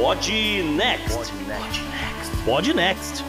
Pod Next. Pod Next.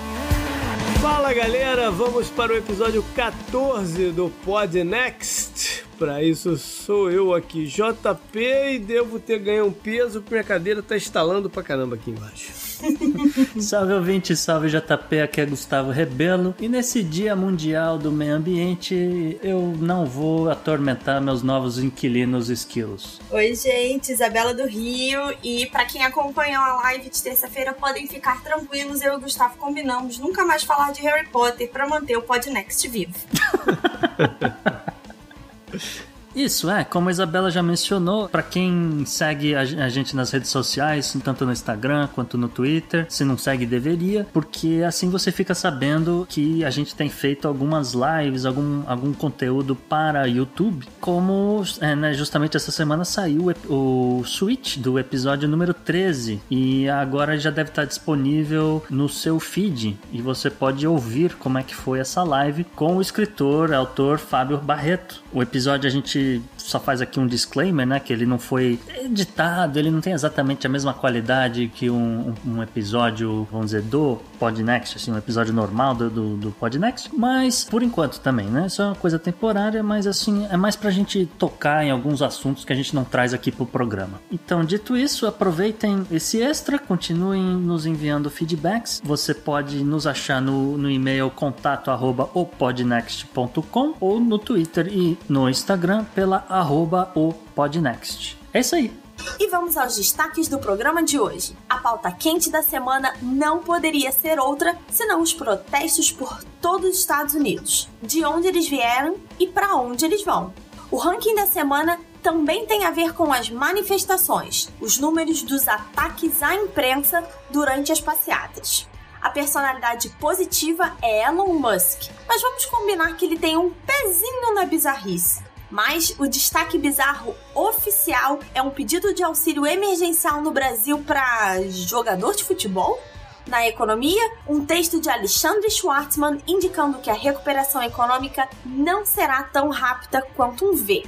Fala galera, vamos para o episódio 14 do Pod Next. Para isso sou eu aqui, JP, e devo ter ganho um peso porque a cadeira tá estalando pra caramba aqui embaixo. salve ouvinte, salve JP, aqui é Gustavo Rebelo. E nesse Dia Mundial do Meio Ambiente, eu não vou atormentar meus novos inquilinos esquilos. Oi, gente, Isabela do Rio. E para quem acompanhou a live de terça-feira, podem ficar tranquilos, eu e o Gustavo combinamos nunca mais falar de Harry Potter para manter o Podnext vivo. Isso, é, como a Isabela já mencionou, para quem segue a gente nas redes sociais, tanto no Instagram quanto no Twitter, se não segue, deveria, porque assim você fica sabendo que a gente tem feito algumas lives, algum, algum conteúdo para YouTube, como é, né, justamente essa semana saiu o, o switch do episódio número 13 e agora já deve estar disponível no seu feed e você pode ouvir como é que foi essa live com o escritor, autor Fábio Barreto. O episódio a gente she só faz aqui um disclaimer, né? Que ele não foi editado, ele não tem exatamente a mesma qualidade que um, um episódio, vamos dizer, do Podnext, assim, um episódio normal do, do, do Podnext, mas por enquanto também, né? Isso é uma coisa temporária, mas assim, é mais pra gente tocar em alguns assuntos que a gente não traz aqui pro programa. Então, dito isso, aproveitem esse extra, continuem nos enviando feedbacks. Você pode nos achar no, no e-mail contato arroba opodnext.com ou no Twitter e no Instagram pela arroba o Podnext. É isso aí. E vamos aos destaques do programa de hoje. A pauta quente da semana não poderia ser outra senão os protestos por todos os Estados Unidos. De onde eles vieram e para onde eles vão. O ranking da semana também tem a ver com as manifestações, os números dos ataques à imprensa durante as passeatas. A personalidade positiva é Elon Musk, mas vamos combinar que ele tem um pezinho na bizarrice. Mas o destaque bizarro oficial é um pedido de auxílio emergencial no Brasil para jogador de futebol? Na economia, um texto de Alexandre Schwartzman indicando que a recuperação econômica não será tão rápida quanto um V.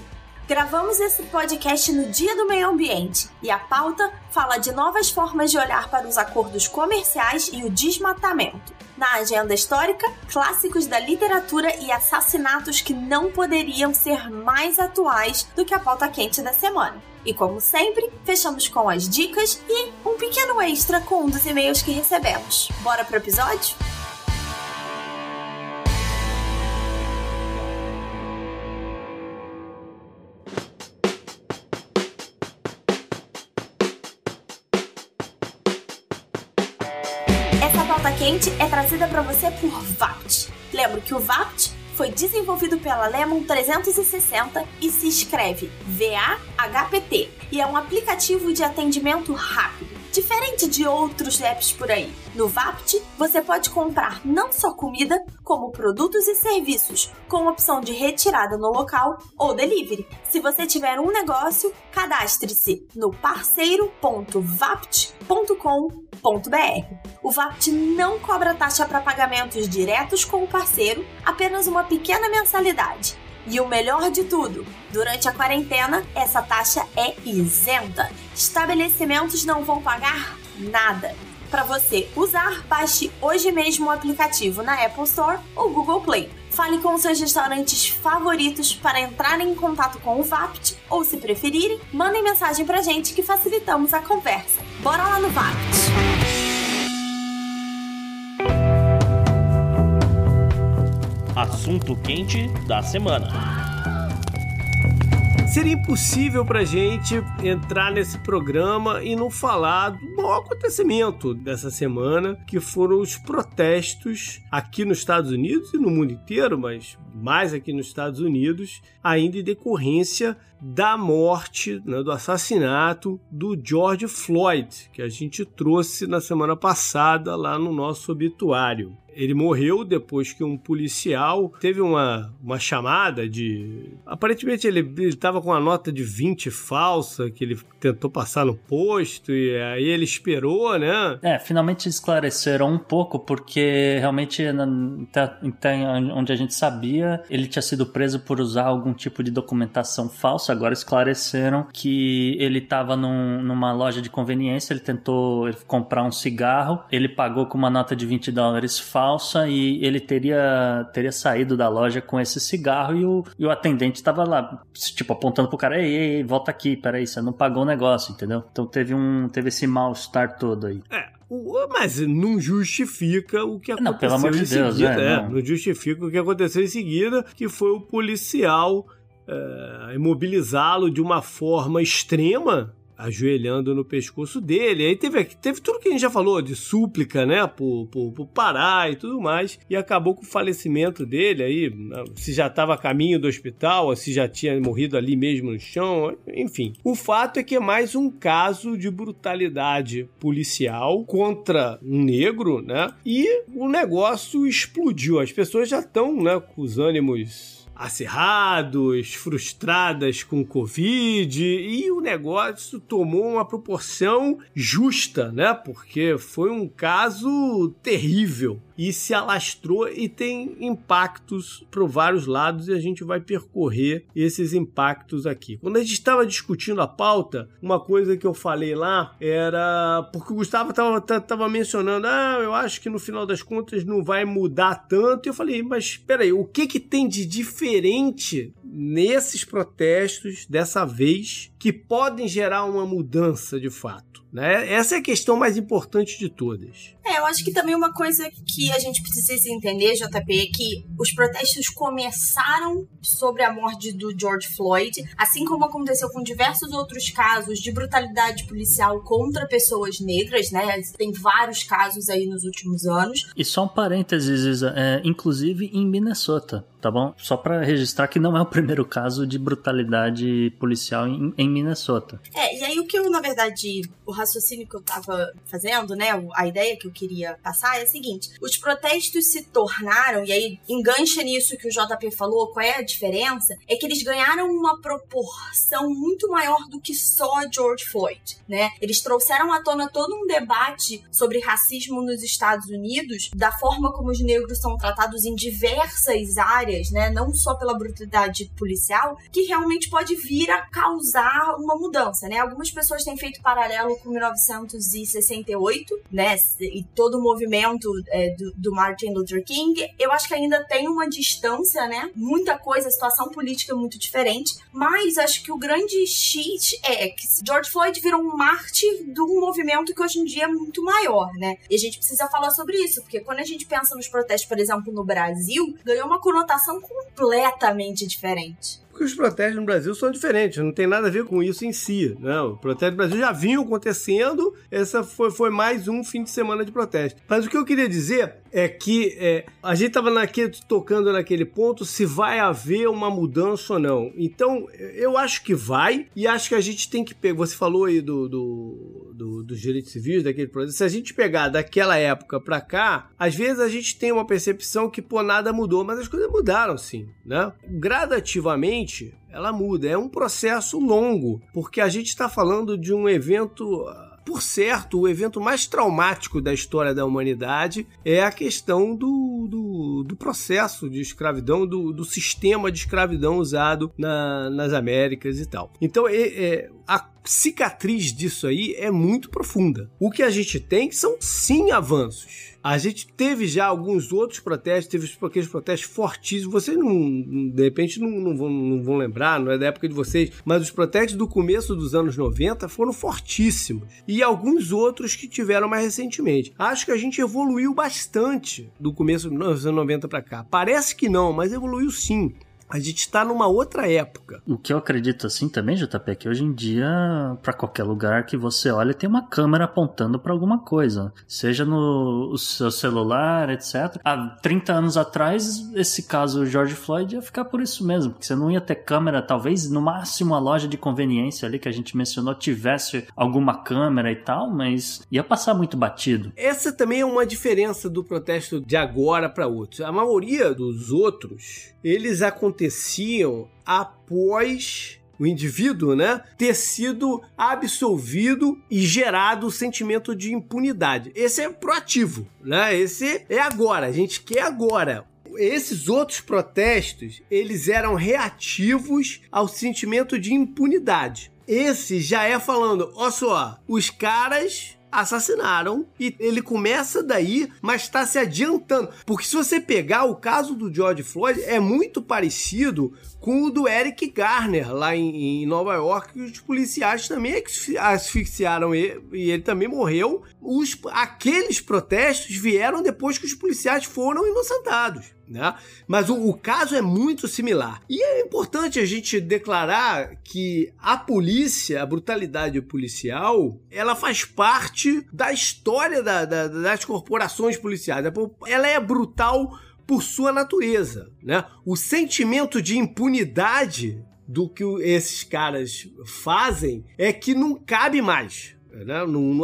Gravamos esse podcast no Dia do Meio Ambiente e a pauta fala de novas formas de olhar para os acordos comerciais e o desmatamento. Na agenda histórica, clássicos da literatura e assassinatos que não poderiam ser mais atuais do que a pauta quente da semana. E como sempre, fechamos com as dicas e um pequeno extra com um dos e-mails que recebemos. Bora pro episódio? Quente é trazida para você por VAPT. Lembro que o VAPT foi desenvolvido pela Lemon 360 e se escreve V-A-H-P-T e é um aplicativo de atendimento rápido, diferente de outros apps por aí. No Vapt, você pode comprar não só comida, como produtos e serviços, com opção de retirada no local ou delivery. Se você tiver um negócio, cadastre-se no parceiro.vapt.com o VAPT não cobra taxa para pagamentos diretos com o parceiro, apenas uma pequena mensalidade. E o melhor de tudo, durante a quarentena, essa taxa é isenta. Estabelecimentos não vão pagar nada. Para você usar, baixe hoje mesmo o aplicativo na Apple Store ou Google Play. Fale com seus restaurantes favoritos para entrarem em contato com o VAPT ou, se preferirem, mandem mensagem pra gente que facilitamos a conversa. Bora lá no VAPT! Assunto quente da semana. Seria impossível pra gente entrar nesse programa e não falar do maior acontecimento dessa semana, que foram os protestos aqui nos Estados Unidos e no mundo inteiro, mas mais aqui nos Estados Unidos, ainda em decorrência da morte, né, do assassinato do George Floyd, que a gente trouxe na semana passada lá no nosso obituário. Ele morreu depois que um policial teve uma, uma chamada de. Aparentemente ele estava com uma nota de 20 falsa que ele tentou passar no posto e aí ele esperou, né? É, finalmente esclareceram um pouco, porque realmente até onde a gente sabia ele tinha sido preso por usar algum tipo de documentação falsa. Agora esclareceram que ele estava num, numa loja de conveniência, ele tentou comprar um cigarro, ele pagou com uma nota de 20 dólares falsa e ele teria, teria saído da loja com esse cigarro e o, e o atendente estava lá, tipo, apontando pro cara, ei, ei, volta aqui, peraí, você não pagou o negócio, entendeu? Então teve um teve esse mal-estar todo aí. É, mas não justifica o que aconteceu não, pelo amor de em Deus, seguida. é, É, não. não justifica o que aconteceu em seguida, que foi o policial é, imobilizá-lo de uma forma extrema, ajoelhando no pescoço dele. Aí teve, teve tudo que a gente já falou, de súplica, né, por, por, por parar e tudo mais, e acabou com o falecimento dele aí, se já estava a caminho do hospital, se já tinha morrido ali mesmo no chão, enfim. O fato é que é mais um caso de brutalidade policial contra um negro, né, e o negócio explodiu. As pessoas já estão, né, com os ânimos acirrados, frustradas com Covid, e o negócio tomou uma proporção justa, né? Porque foi um caso terrível e se alastrou e tem impactos para vários lados e a gente vai percorrer esses impactos aqui. Quando a gente estava discutindo a pauta, uma coisa que eu falei lá era porque o Gustavo estava mencionando, ah, eu acho que no final das contas não vai mudar tanto. E eu falei, mas espera aí, o que que tem de diferente nesses protestos dessa vez que podem gerar uma mudança de fato? Né? Essa é a questão mais importante de todas. É, eu acho que também uma coisa que a gente precisa entender, JP, é que os protestos começaram sobre a morte do George Floyd, assim como aconteceu com diversos outros casos de brutalidade policial contra pessoas negras, né? Tem vários casos aí nos últimos anos. E só um parênteses, Isa, é, inclusive em Minnesota, tá bom? Só para registrar que não é o primeiro caso de brutalidade policial em, em Minnesota. É, e aí o que eu, na verdade, o raciocínio que eu tava fazendo, né, a ideia que eu queria passar é a seguinte: os protestos se tornaram, e aí engancha nisso que o JP falou, qual é a diferença? É que eles ganharam uma proporção muito maior do que só George Floyd, né? Eles trouxeram à tona todo um debate sobre racismo nos Estados Unidos, da forma como os negros são tratados em diversas áreas, né? Não só pela brutalidade policial, que realmente pode vir a causar uma mudança, né? Algumas pessoas têm feito paralelo com 1968, né? E todo o movimento é, do, do, Martin Luther King. Eu acho que ainda tem uma distância, né? Muita coisa, a situação política é muito diferente. Mas acho que o grande cheat é que George Floyd virou um mártir de um movimento que hoje em dia é muito maior, né? E a gente precisa falar sobre isso, porque quando a gente pensa nos protestos, por exemplo, no Brasil, ganhou uma conotação completamente diferente porque os protestos no Brasil são diferentes, não tem nada a ver com isso em si. Não, o protesto no Brasil já vinha acontecendo, essa foi, foi mais um fim de semana de protesto. Mas o que eu queria dizer é que é, a gente estava tocando naquele ponto se vai haver uma mudança ou não. Então, eu acho que vai, e acho que a gente tem que pegar. Você falou aí do, do, do, dos direitos civis, daquele processo. Se a gente pegar daquela época para cá, às vezes a gente tem uma percepção que, pô, nada mudou, mas as coisas mudaram sim, né? Gradativamente ela muda. É um processo longo, porque a gente está falando de um evento. Por certo, o evento mais traumático da história da humanidade é a questão do, do, do processo de escravidão, do, do, sistema de escravidão usado na, nas Américas e tal. Então, é, é, a cicatriz disso aí é muito profunda. O que a gente tem são sim avanços. A gente teve já alguns outros protestos, teve aqueles protestos fortíssimos. Vocês não, de repente, não, não, vão, não vão lembrar, não é da época de vocês, mas os protestos do começo dos anos 90 foram fortíssimos. E alguns outros que tiveram mais recentemente. Acho que a gente evoluiu bastante do começo dos anos 90 para cá. Parece que não, mas evoluiu sim. A gente está numa outra época. O que eu acredito assim também, JP, é que hoje em dia, para qualquer lugar que você olha, tem uma câmera apontando para alguma coisa. Seja no seu celular, etc. Há 30 anos atrás, esse caso George Floyd ia ficar por isso mesmo, porque você não ia ter câmera, talvez no máximo a loja de conveniência ali que a gente mencionou tivesse alguma câmera e tal, mas ia passar muito batido. Essa também é uma diferença do protesto de agora para outros. A maioria dos outros, eles aconteceram aconteciam após o indivíduo, né, ter sido absolvido e gerado o sentimento de impunidade. Esse é proativo, né? Esse é agora, a gente quer agora. esses outros protestos, eles eram reativos ao sentimento de impunidade. Esse já é falando, ó só, os caras assassinaram e ele começa daí, mas está se adiantando. Porque se você pegar o caso do George Floyd, é muito parecido com o do Eric Garner lá em, em Nova York, que os policiais também asfixiaram ele e ele também morreu. Os, aqueles protestos vieram depois que os policiais foram inocentados. Né? Mas o, o, caso é muito similar. E é importante a gente declarar que a polícia, a brutalidade policial, ela faz parte da história da, da, das corporações policiais. Ela é brutal por sua natureza. Né? O sentimento de impunidade do que esses caras fazem é que não cabe mais. Né?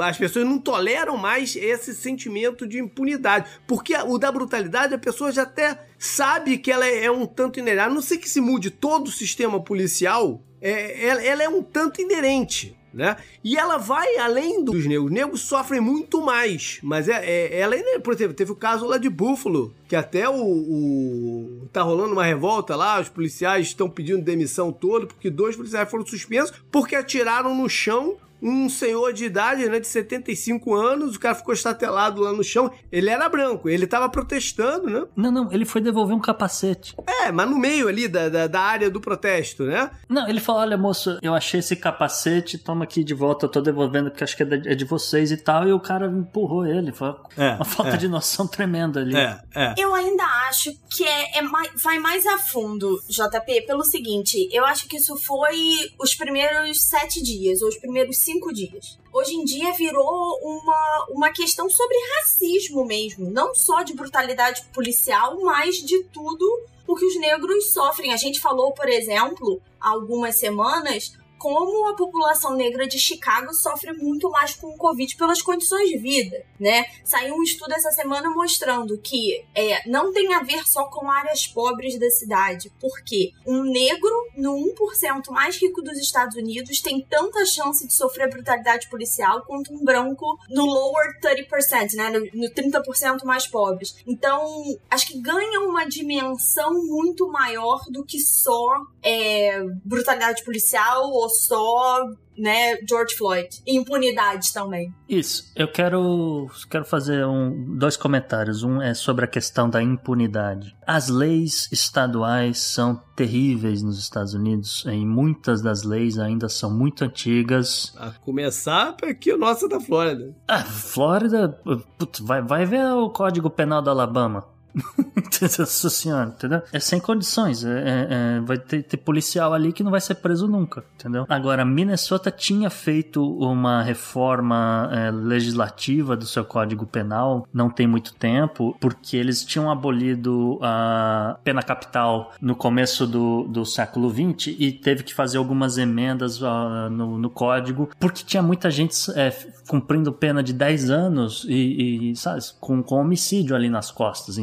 As pessoas não toleram mais esse sentimento de impunidade. Porque o da brutalidade, a pessoa já até sabe que ela é um tanto inerente. A não ser que se mude todo o sistema policial, é, ela, ela é um tanto inerente né? E ela vai além dos negros. Os negros sofrem muito mais, mas é, é ela, é, por exemplo, teve o caso lá de Buffalo, que até o, o tá rolando uma revolta lá, os policiais estão pedindo demissão toda porque dois policiais foram suspensos porque atiraram no chão um senhor de idade, né, de 75 anos, o cara ficou estatelado lá no chão. Ele era branco, ele tava protestando, né? Não, não, ele foi devolver um capacete. É, mas no meio ali da, da, da área do protesto, né? Não, ele falou: olha, moço, eu achei esse capacete, toma aqui de volta, eu tô devolvendo porque acho que é de, é de vocês e tal. E o cara empurrou ele. Foi é, uma falta é. de noção tremenda ali. É, é. Eu ainda acho que é, é mais, vai mais a fundo, JP, pelo seguinte: eu acho que isso foi os primeiros sete dias, ou os primeiros cinco dias. Hoje em dia virou uma, uma questão sobre racismo mesmo, não só de brutalidade policial, mas de tudo o que os negros sofrem. A gente falou, por exemplo, há algumas semanas como a população negra de Chicago sofre muito mais com o Covid pelas condições de vida, né? Saiu um estudo essa semana mostrando que é, não tem a ver só com áreas pobres da cidade, porque um negro no 1% mais rico dos Estados Unidos tem tanta chance de sofrer brutalidade policial quanto um branco no lower 30%, né? No, no 30% mais pobres. Então, acho que ganha uma dimensão muito maior do que só é, brutalidade policial ou só né, George Floyd. Impunidade também. Isso. Eu quero, quero fazer um, dois comentários. Um é sobre a questão da impunidade. As leis estaduais são terríveis nos Estados Unidos. E muitas das leis ainda são muito antigas. A começar aqui o nosso da Flórida. Ah, Flórida, putz, vai, vai ver o Código Penal do Alabama. Nossa senhora, entendeu? É sem condições. É, é, é, vai ter, ter, policial ali que não vai ser preso nunca, entendeu? Agora, Minnesota tinha feito uma reforma é, legislativa do seu código penal não tem muito tempo, porque eles tinham abolido a pena capital no começo do, do século XX e teve que fazer algumas emendas uh, no, no, código, porque tinha muita gente é, cumprindo pena de 10 anos e, e sabe, com, com homicídio ali nas costas,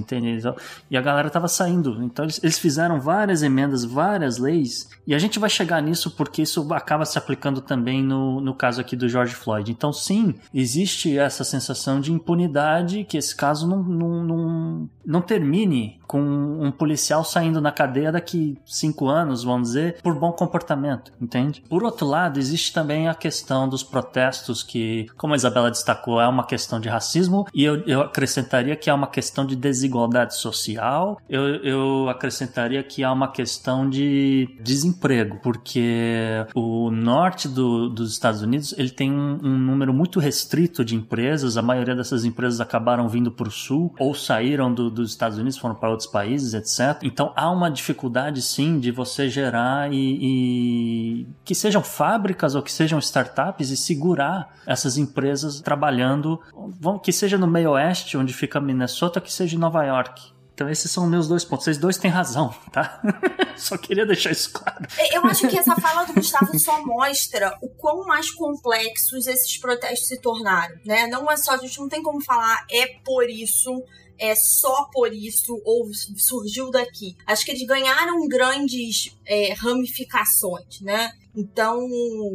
E a galera tava saindo. Então eles, eles fizeram várias emendas, várias leis. E a gente vai chegar nisso porque isso acaba se aplicando também no, no caso aqui do George Floyd. Então, sim, existe essa sensação de impunidade que esse caso não, não, não, não termine com um policial saindo na cadeia daqui cinco anos, vamos dizer, por bom comportamento, entende? Por outro lado, existe também a questão dos protestos que, como a Isabela destacou, é uma questão de racismo e eu, eu acrescentaria que é uma questão de desigualdade social, eu, eu acrescentaria que há uma questão de desemprego, porque o norte do, dos Estados Unidos ele tem um, um número muito restrito de empresas, a maioria dessas empresas acabaram vindo para o sul ou saíram do, dos Estados Unidos, foram para outros países, etc. Então há uma dificuldade sim de você gerar e, e, que sejam fábricas ou que sejam startups e segurar essas empresas trabalhando, que seja no meio oeste, onde fica Minnesota, que seja em Nova York. Então esses são meus dois pontos. Vocês dois têm razão, tá? só queria deixar isso claro. Eu acho que essa fala do Gustavo só mostra o quão mais complexos esses protestos se tornaram, né? Não é só, a gente não tem como falar é por isso é só por isso ou surgiu daqui. Acho que eles ganharam grandes é, ramificações, né? Então,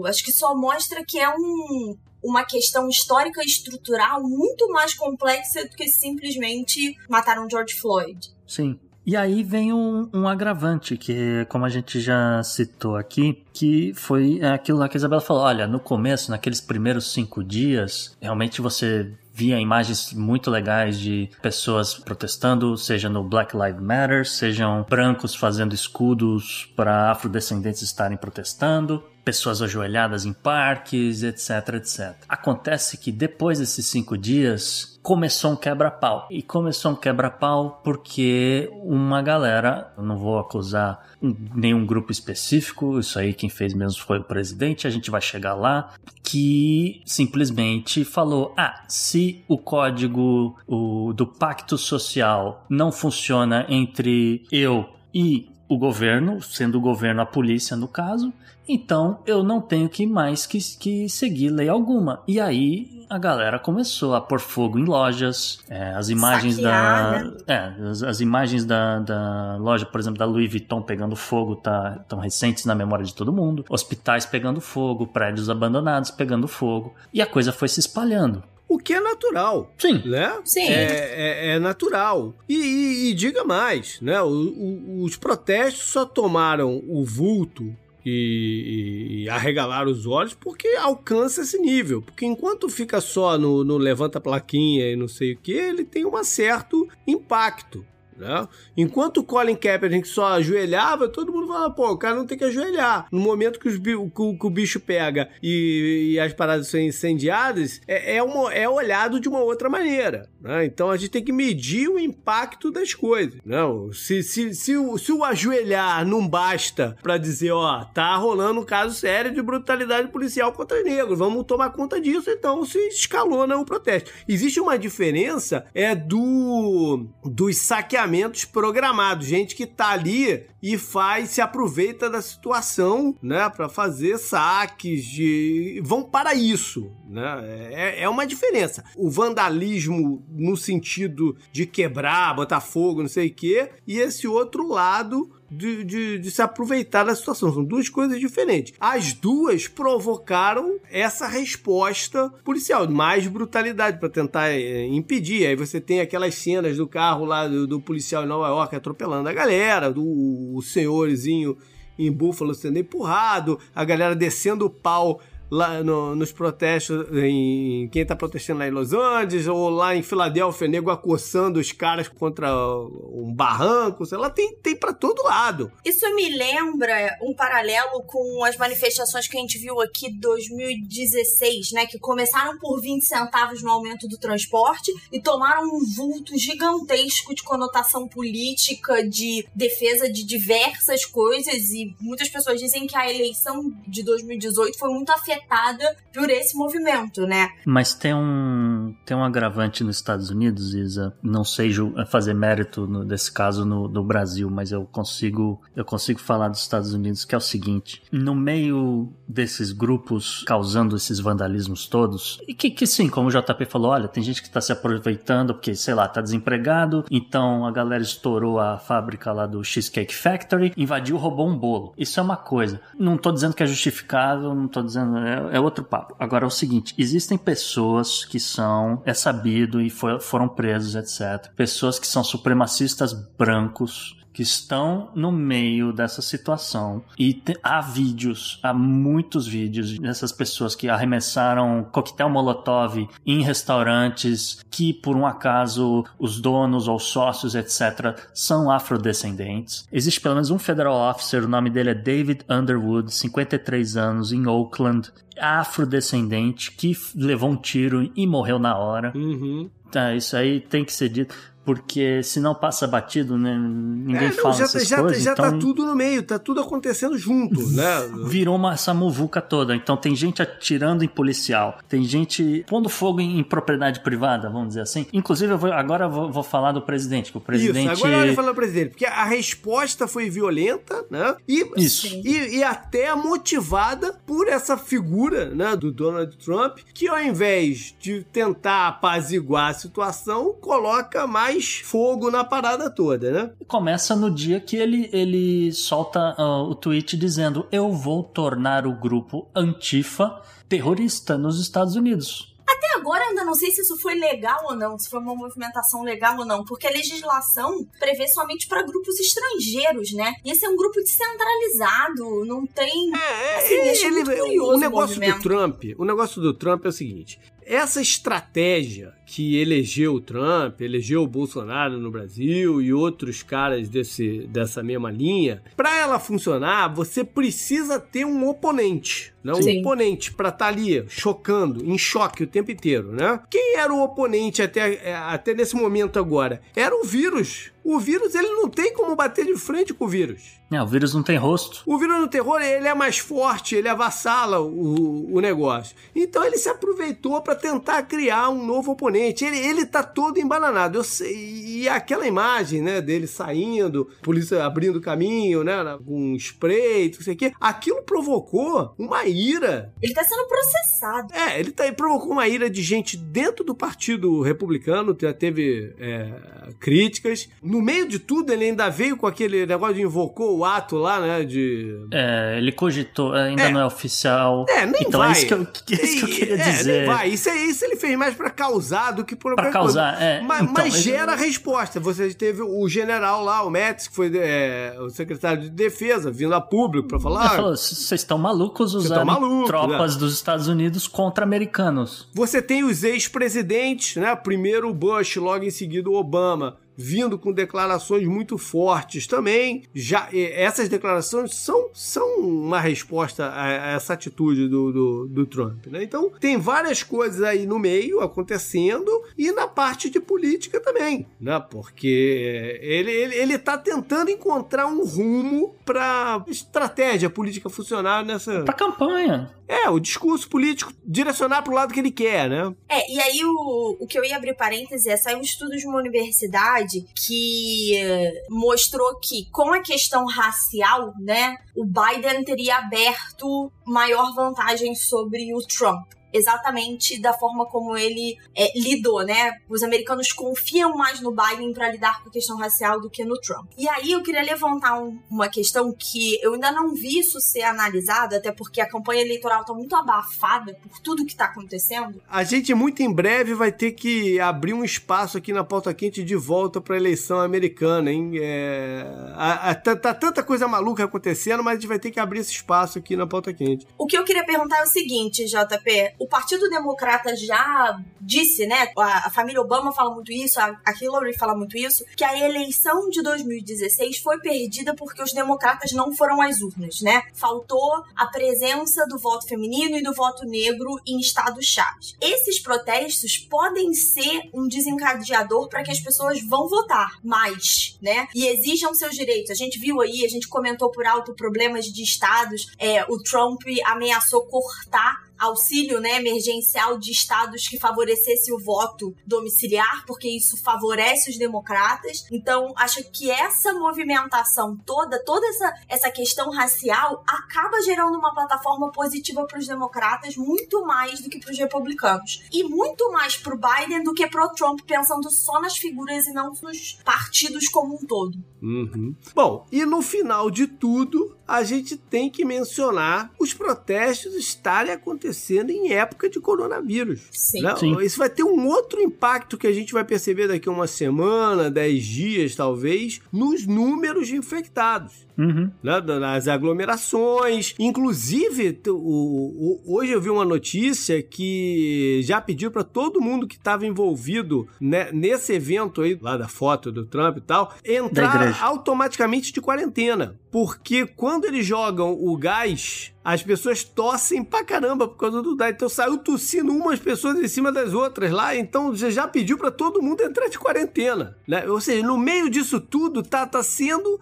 acho que só mostra que é um, uma questão histórica estrutural muito mais complexa do que simplesmente mataram George Floyd. Sim. E aí vem um, um, agravante, que como a gente já citou aqui, que foi aquilo lá que a Isabela falou. Olha, no começo, naqueles primeiros cinco dias, realmente você via imagens muito legais de pessoas protestando, seja no Black Lives Matter, sejam brancos fazendo escudos para afrodescendentes estarem protestando, pessoas ajoelhadas em parques, etc, etc. Acontece que depois desses cinco dias começou um quebra-pau. E começou um quebra-pau porque uma galera, eu não vou acusar nenhum grupo específico, isso aí quem fez mesmo foi o presidente, a gente vai chegar lá, que simplesmente falou: ah, se o código o, do pacto social não funciona entre eu e o governo, sendo o governo a polícia no caso, então eu não tenho que mais que, que seguir lei alguma. E aí a galera começou a pôr fogo em lojas, é, as imagens Saquear, da. Né? É, as, as, imagens da, da loja, por exemplo, da Louis Vuitton pegando fogo, tá tão recentes na memória de todo mundo. Hospitais pegando fogo, prédios abandonados pegando fogo. E a coisa foi se espalhando. O que é natural. Sim. Né? Sim. É, é, é natural. E, e, e, diga mais, né? O, o, os protestos só tomaram o vulto e, e, arregalar os olhos porque alcança esse nível. Porque enquanto fica só no, no levanta plaquinha e não sei o que, ele tem um certo impacto. Né? Enquanto o Colin Kaepernick só ajoelhava, todo mundo falava, pô, o cara não tem que ajoelhar. No momento que, os, que, que o bicho pega e, e, as paradas são incendiadas, é, é, uma, é olhado de uma outra maneira. Né? Então a gente tem que medir o impacto das coisas. Não, se, se, se, o, se o ajoelhar não basta para dizer, ó, tá rolando um caso sério de brutalidade policial contra negros, vamos tomar conta disso, então se escalona o protesto. Existe uma diferença é do dos saqueamentos programados, gente que tá ali e faz, se aproveita da situação, né, para fazer saques de vão para isso, né? É, é uma diferença. O vandalismo no sentido de quebrar, botar fogo, não sei o quê, e esse outro lado de, de, de, se aproveitar da situação. São duas coisas diferentes. As duas provocaram essa resposta policial, mais brutalidade para tentar é, impedir. Aí você tem aquelas cenas do carro lá do, do policial em Nova York atropelando a galera, do senhorzinho em Buffalo sendo empurrado, a galera descendo o pau lá no, nos protestos, em quem tá protestando lá em Los Angeles, ou lá em Filadélfia, nego acossando os caras contra um barranco, sei lá, tem, tem para todo lado. Isso me lembra um paralelo com as manifestações que a gente viu aqui em 2016, né, que começaram por 20 centavos no aumento do transporte e tomaram um vulto gigantesco de conotação política, de defesa de diversas coisas e muitas pessoas dizem que a eleição de 2018 foi muito afetada afetada por esse movimento, né? Mas tem um, tem um agravante nos Estados Unidos, Isa. Não sei fazer mérito no, desse caso no, no Brasil, mas eu consigo, eu consigo falar dos Estados Unidos, que é o seguinte: no meio desses grupos causando esses vandalismos todos, e que, que sim, como o JP falou, olha, tem gente que está se aproveitando porque, sei lá, tá desempregado, então a galera estourou a fábrica lá do Cheesecake Factory, invadiu, roubou um bolo. Isso é uma coisa. Não tô dizendo que é justificável, não tô dizendo é, é, outro papo. Agora é o seguinte: existem pessoas que são, é sabido e foram presos, etc. Pessoas que são supremacistas brancos que estão no meio dessa situação e te, há vídeos, há muitos vídeos dessas pessoas que arremessaram coquetel molotov em restaurantes que por um acaso os donos ou sócios etc são afrodescendentes. Existe pelo menos um federal officer, o nome dele é David Underwood, 53 anos, em Oakland, afrodescendente que levou um tiro e morreu na hora. Uhum. Tá, isso aí tem que ser dito porque se não passa batido, né? Ninguém é, não, fala já, essas já, coisas. Já tá então... tá tudo no meio, tá tudo acontecendo junto, né? Virou uma, essa muvuca toda. Então tem gente atirando em policial, tem gente pondo fogo em, em propriedade privada, vamos dizer assim. Inclusive, eu vou, agora eu vou, vou, falar do presidente, que o presidente... Isso, agora eu falar do presidente, porque a resposta foi violenta, né? E, Isso. E, e até motivada por essa figura, né, do Donald Trump, que ao invés de tentar apaziguar a situação, coloca mais mais fogo na parada toda, né? Começa no dia que ele, ele solta uh, o tweet dizendo: Eu vou tornar o grupo Antifa terrorista nos Estados Unidos. Até agora eu ainda não sei se isso foi legal ou não, se foi uma movimentação legal ou não, porque a legislação prevê somente para grupos estrangeiros, né? E esse é um grupo descentralizado, não tem. É, assim, é, ele- muito curioso o negócio movimento. do Trump, o negócio do Trump é o seguinte: essa estratégia que elegeu o Trump, elegeu o Bolsonaro no Brasil e outros caras desse, dessa mesma linha, para ela funcionar, você precisa ter um oponente, né? um Sim. oponente para estar ali chocando, em choque o tempo inteiro, né? Quem era o oponente até, é, até nesse momento agora? Era o vírus. O vírus ele não tem como bater de frente com o vírus. É, o vírus não tem rosto. O vírus no terror, ele é mais forte, ele avassala o, o negócio. Então ele se aproveitou para tentar criar um novo oponente. Ele, ele tá todo embananado. Eu sei, e aquela imagem, né, dele saindo, polícia abrindo caminho, né, com um spray, não sei o quê, aquilo provocou uma ira. Ele tá sendo processado. É, ele tá, provocou uma ira de gente dentro do Partido Republicano, já teve é, críticas. No meio de tudo, ele ainda veio com aquele negócio de invocou o ato lá, né, de É, ele cogitou, ainda É. não é oficial. É, nem então vai. é isso que eu, que- isso que eu queria É, dizer. nem vai. Isso, é, isso ele fez mais pra causar do que por Pra causar, coisa. é. Mas, Então, mas gera resposta. Você teve o general lá, o Metz, que foi é, o secretário de defesa, vindo a público Ele falar. vocês estão malucos usando tropas dos Estados Unidos contra americanos. Você tem os ex-presidentes, né? Primeiro o Bush, logo em seguida o Obama, vindo com declarações muito fortes também. Já essas declarações são, são uma resposta a, a essa atitude do, do, do Trump, né? Então tem várias coisas aí no meio acontecendo e na parte de política também, né? Porque ele, ele, ele tá tentando encontrar um rumo para estratégia política funcionar nessa. Pra campanha. É, o discurso político direcionar pro lado que ele quer, né? É, e aí o, o que eu ia abrir parênteses é, saiu um estudo de uma universidade que eh, mostrou que com a questão racial, né, o Biden teria aberto maior vantagem sobre o Trump. Exatamente da forma como ele é, lidou, né? Os americanos confiam mais no Biden para lidar com a questão racial do que no Trump. E aí eu queria levantar um- uma questão que eu ainda não vi isso ser analisado, até porque a campanha eleitoral tá muito abafada por tudo que tá acontecendo. A gente muito em breve vai ter que abrir um espaço aqui na pauta quente de volta para a eleição americana, hein? É, a- a- tá, tá tanta coisa maluca acontecendo, mas a gente vai ter que abrir esse espaço aqui na pauta quente. O que eu queria perguntar é o seguinte, JP. O Partido Democrata já disse, né? A, a família Obama fala muito isso, a, a Hillary fala muito isso, que a eleição de 2016 foi perdida porque os democratas não foram às urnas, né? Faltou a presença do voto feminino e do voto negro em estados-chave. Esses protestos podem ser um desencadeador para que as pessoas vão votar mais, né? E exijam seus direitos. A gente viu aí, a gente comentou por alto problemas de estados. É, o Trump ameaçou cortar auxílio né, emergencial de estados que favorecesse o voto domiciliar, porque isso favorece os democratas. Então, acho que essa movimentação toda, toda essa, essa questão racial, acaba gerando uma plataforma positiva para os democratas, muito mais do que para os republicanos. E muito mais para o Biden do que para o Trump, pensando só nas figuras e não nos partidos como um todo. Uhum. Bom, e no final de tudo, a gente tem que mencionar os protestos estarem acontecendo em época de coronavírus. Sim. né? Sim. Isso vai ter um outro impacto que a gente vai perceber daqui a uma semana, dez dias talvez, nos números de infectados. Uhum. né, nas aglomerações. Inclusive, o- o- hoje eu vi uma notícia que já pediu para todo mundo que estava envolvido né, nesse evento aí, lá da foto do Trump e tal, entrar automaticamente de quarentena. Porque quando eles jogam o gás, as pessoas tossem pra caramba por causa do gás. Então saiu tossindo umas pessoas em cima das outras lá. Então já já pediu para todo mundo entrar de quarentena. Né? Ou seja, no meio disso tudo, tá, tá sendo.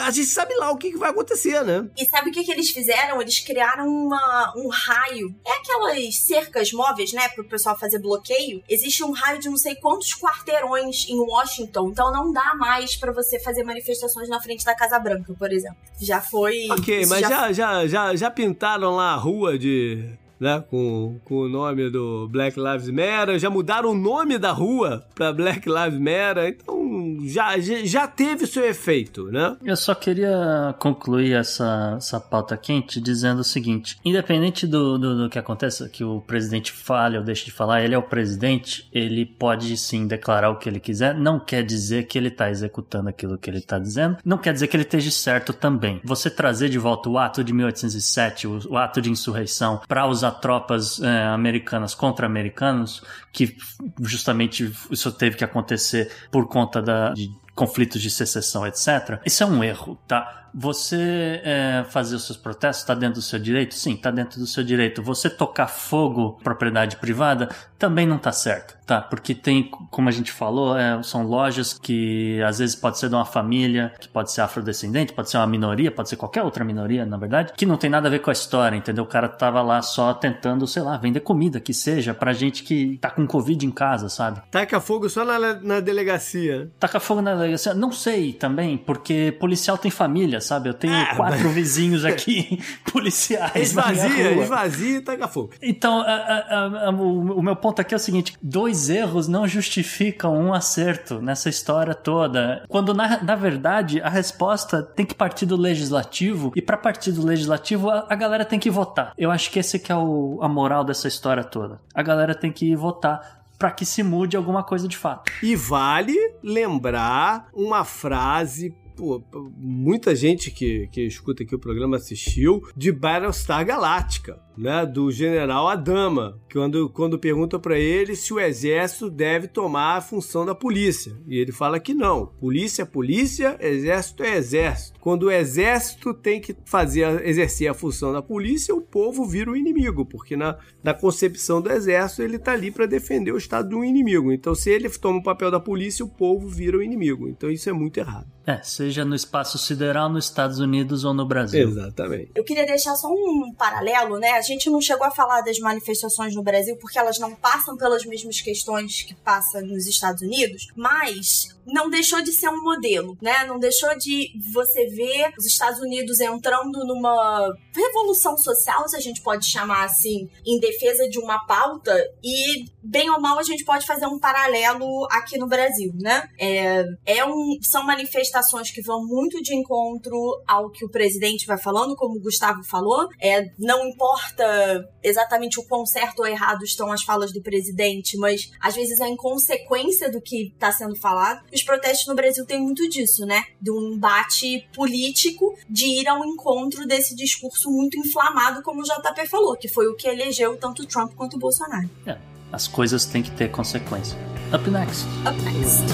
A gente sabe lá o que, vai acontecer, né? E sabe o que, que eles fizeram? Eles criaram uma, um raio. É aquelas cercas móveis, né? Pro pessoal fazer bloqueio. Existe um raio de não sei quantos quarteirões em Washington. Então não dá mais pra você fazer manifestações na frente da Casa Branca, por exemplo. Já foi. Ok, mas já, já, já, já pintaram lá a rua de né? Com, com o nome do Black Lives Matter, já mudaram o nome da rua para Black Lives Matter, então já, já teve seu efeito, né? Eu só queria concluir essa, essa pauta quente dizendo o seguinte: independente do, do, do que aconteça, que o presidente fale ou deixe de falar, ele é o presidente, ele pode sim declarar o que ele quiser, não quer dizer que ele está executando aquilo que ele está dizendo, não quer dizer que ele esteja certo também. Você trazer de volta o ato de 1807, o, o ato de insurreição, para usar tropas é, americanas contra americanos, que justamente isso teve que acontecer por conta da, de conflitos de secessão, etc. Isso é um erro, tá? Você é, fazer os seus protestos está dentro do seu direito? Sim, está dentro do seu direito. Você tocar fogo propriedade privada também não está certo, tá? Porque tem, como a gente falou, é, são lojas que às vezes pode ser de uma família, que pode ser afrodescendente, pode ser uma minoria, pode ser qualquer outra minoria, na verdade, que não tem nada a ver com a história, entendeu? O cara tava lá só tentando, sei lá, vender comida, que seja, pra gente que tá com Covid em casa, sabe? Taca fogo só na, na delegacia. Taca fogo na delegacia? Não sei também, porque policial tem família, sabe? Eu tenho ah, quatro mas... vizinhos aqui, policiais. Esvazia, esvazia e taca fogo. Então, a, a, a, o, o, meu ponto aqui é o seguinte: dois erros não justificam um acerto nessa história toda. Quando, na, na verdade, a resposta tem que partir do legislativo, e para partir do legislativo, a, galera tem que votar. Eu acho que esse que é o, a moral dessa história toda. A galera tem que votar para que se mude alguma coisa de fato. E vale lembrar uma frase pô, muita gente que, que escuta aqui o programa assistiu, de Battlestar Galactica né, do general Adama, quando, quando pergunta para ele se o exército deve tomar a função da polícia. E ele fala que não. Polícia é polícia, exército é exército. Quando o exército tem que fazer exercer a função da polícia, o povo vira o inimigo, porque na, na concepção do exército ele está ali para defender o estado do inimigo. Então, se ele toma o papel da polícia, o povo vira o inimigo. Então, isso é muito errado. É, seja no espaço sideral, nos Estados Unidos ou no Brasil. Exatamente. Eu queria deixar só um paralelo, né? Gente não chegou a falar das manifestações no Brasil porque elas não passam pelas mesmas questões que passam nos Estados Unidos, mas não deixou de ser um modelo, né? Não deixou de você ver os Estados Unidos entrando numa revolução social, se a gente pode chamar assim, em defesa de uma pauta e bem ou mal a gente pode fazer um paralelo aqui no Brasil, né? É, é um, são manifestações que vão muito de encontro ao que o presidente vai falando, como o Gustavo falou. É, não importa exatamente o quão certo ou errado estão as falas do presidente, mas às vezes é em consequência do que está sendo falado os protestos no Brasil têm muito disso, né? De um embate político, de ir ao encontro desse discurso muito inflamado, como o JP falou, que foi o que elegeu tanto Trump quanto o Bolsonaro. É, as coisas têm que ter consequência. Up next. Up next.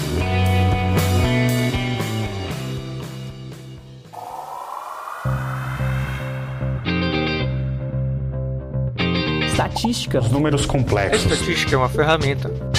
Estatística. Os números complexos. A estatística é uma ferramenta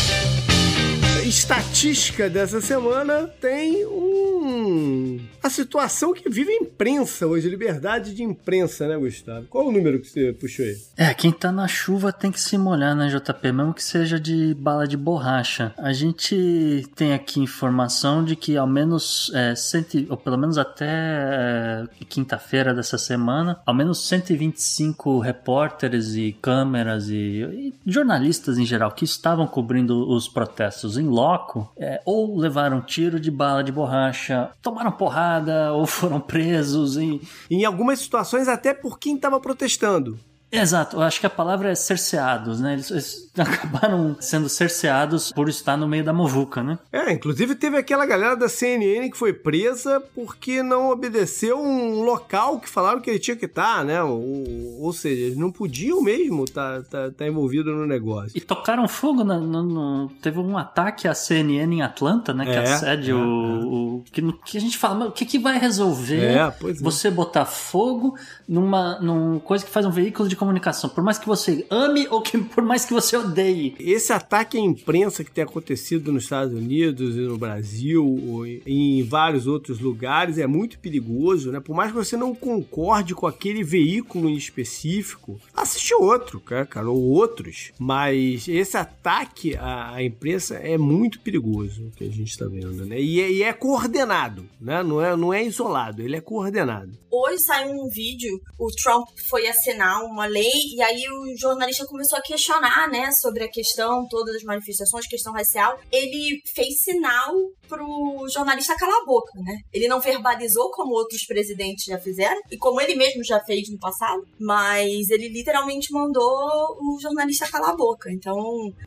estatística dessa semana tem um. a situação que vive a imprensa hoje, liberdade de imprensa, né, Gustavo? Qual o número que você puxou aí? É, quem tá na chuva tem que se molhar, né, JP? Mesmo que seja de bala de borracha. A gente tem aqui informação de que ao menos, é, cento, ou pelo menos até é, quinta-feira dessa semana, ao menos 125 repórteres e câmeras e, e jornalistas em geral que estavam cobrindo os protestos em loco é, ou levaram tiro de bala de borracha, tomaram porrada ou foram presos. E... Em algumas situações, até por quem estava protestando. Exato, eu acho que a palavra é cerceados, né? Eles, eles, acabaram sendo cerceados por estar no meio da movuca, né? É, inclusive teve aquela galera da CNN que foi presa porque não obedeceu um local que falaram que ele tinha que estar, tá, né? Ou, ou seja, eles não podiam mesmo estar tá, tá, tá envolvido no negócio. E tocaram fogo, no, no, no, teve um ataque à CNN em Atlanta, né? Que é, acede é, o, é. o que, que, a gente fala, mas o que, que vai resolver é, é. você botar fogo numa, numa coisa que faz um veículo de comunicação? Por mais que você ame ou que por mais que você odeie. Esse ataque à imprensa que tem acontecido nos Estados Unidos e no Brasil e em vários outros lugares é muito perigoso, né? Por mais que você não concorde com aquele veículo em específico, assiste outro, cara, ou outros. Mas esse ataque à, imprensa é muito perigoso, que a gente está vendo, né? E é, e é, coordenado, né? Não é, não é isolado, ele é coordenado. Hoje saiu um vídeo, o Trump foi assinar uma lei e aí o jornalista começou a questionar, né, sobre a questão toda das manifestações, questão racial. Ele fez sinal pro jornalista calar a boca, né? Ele não verbalizou como outros presidentes já fizeram e como ele mesmo já fez no passado, mas ele literalmente mandou o jornalista calar a boca. Então,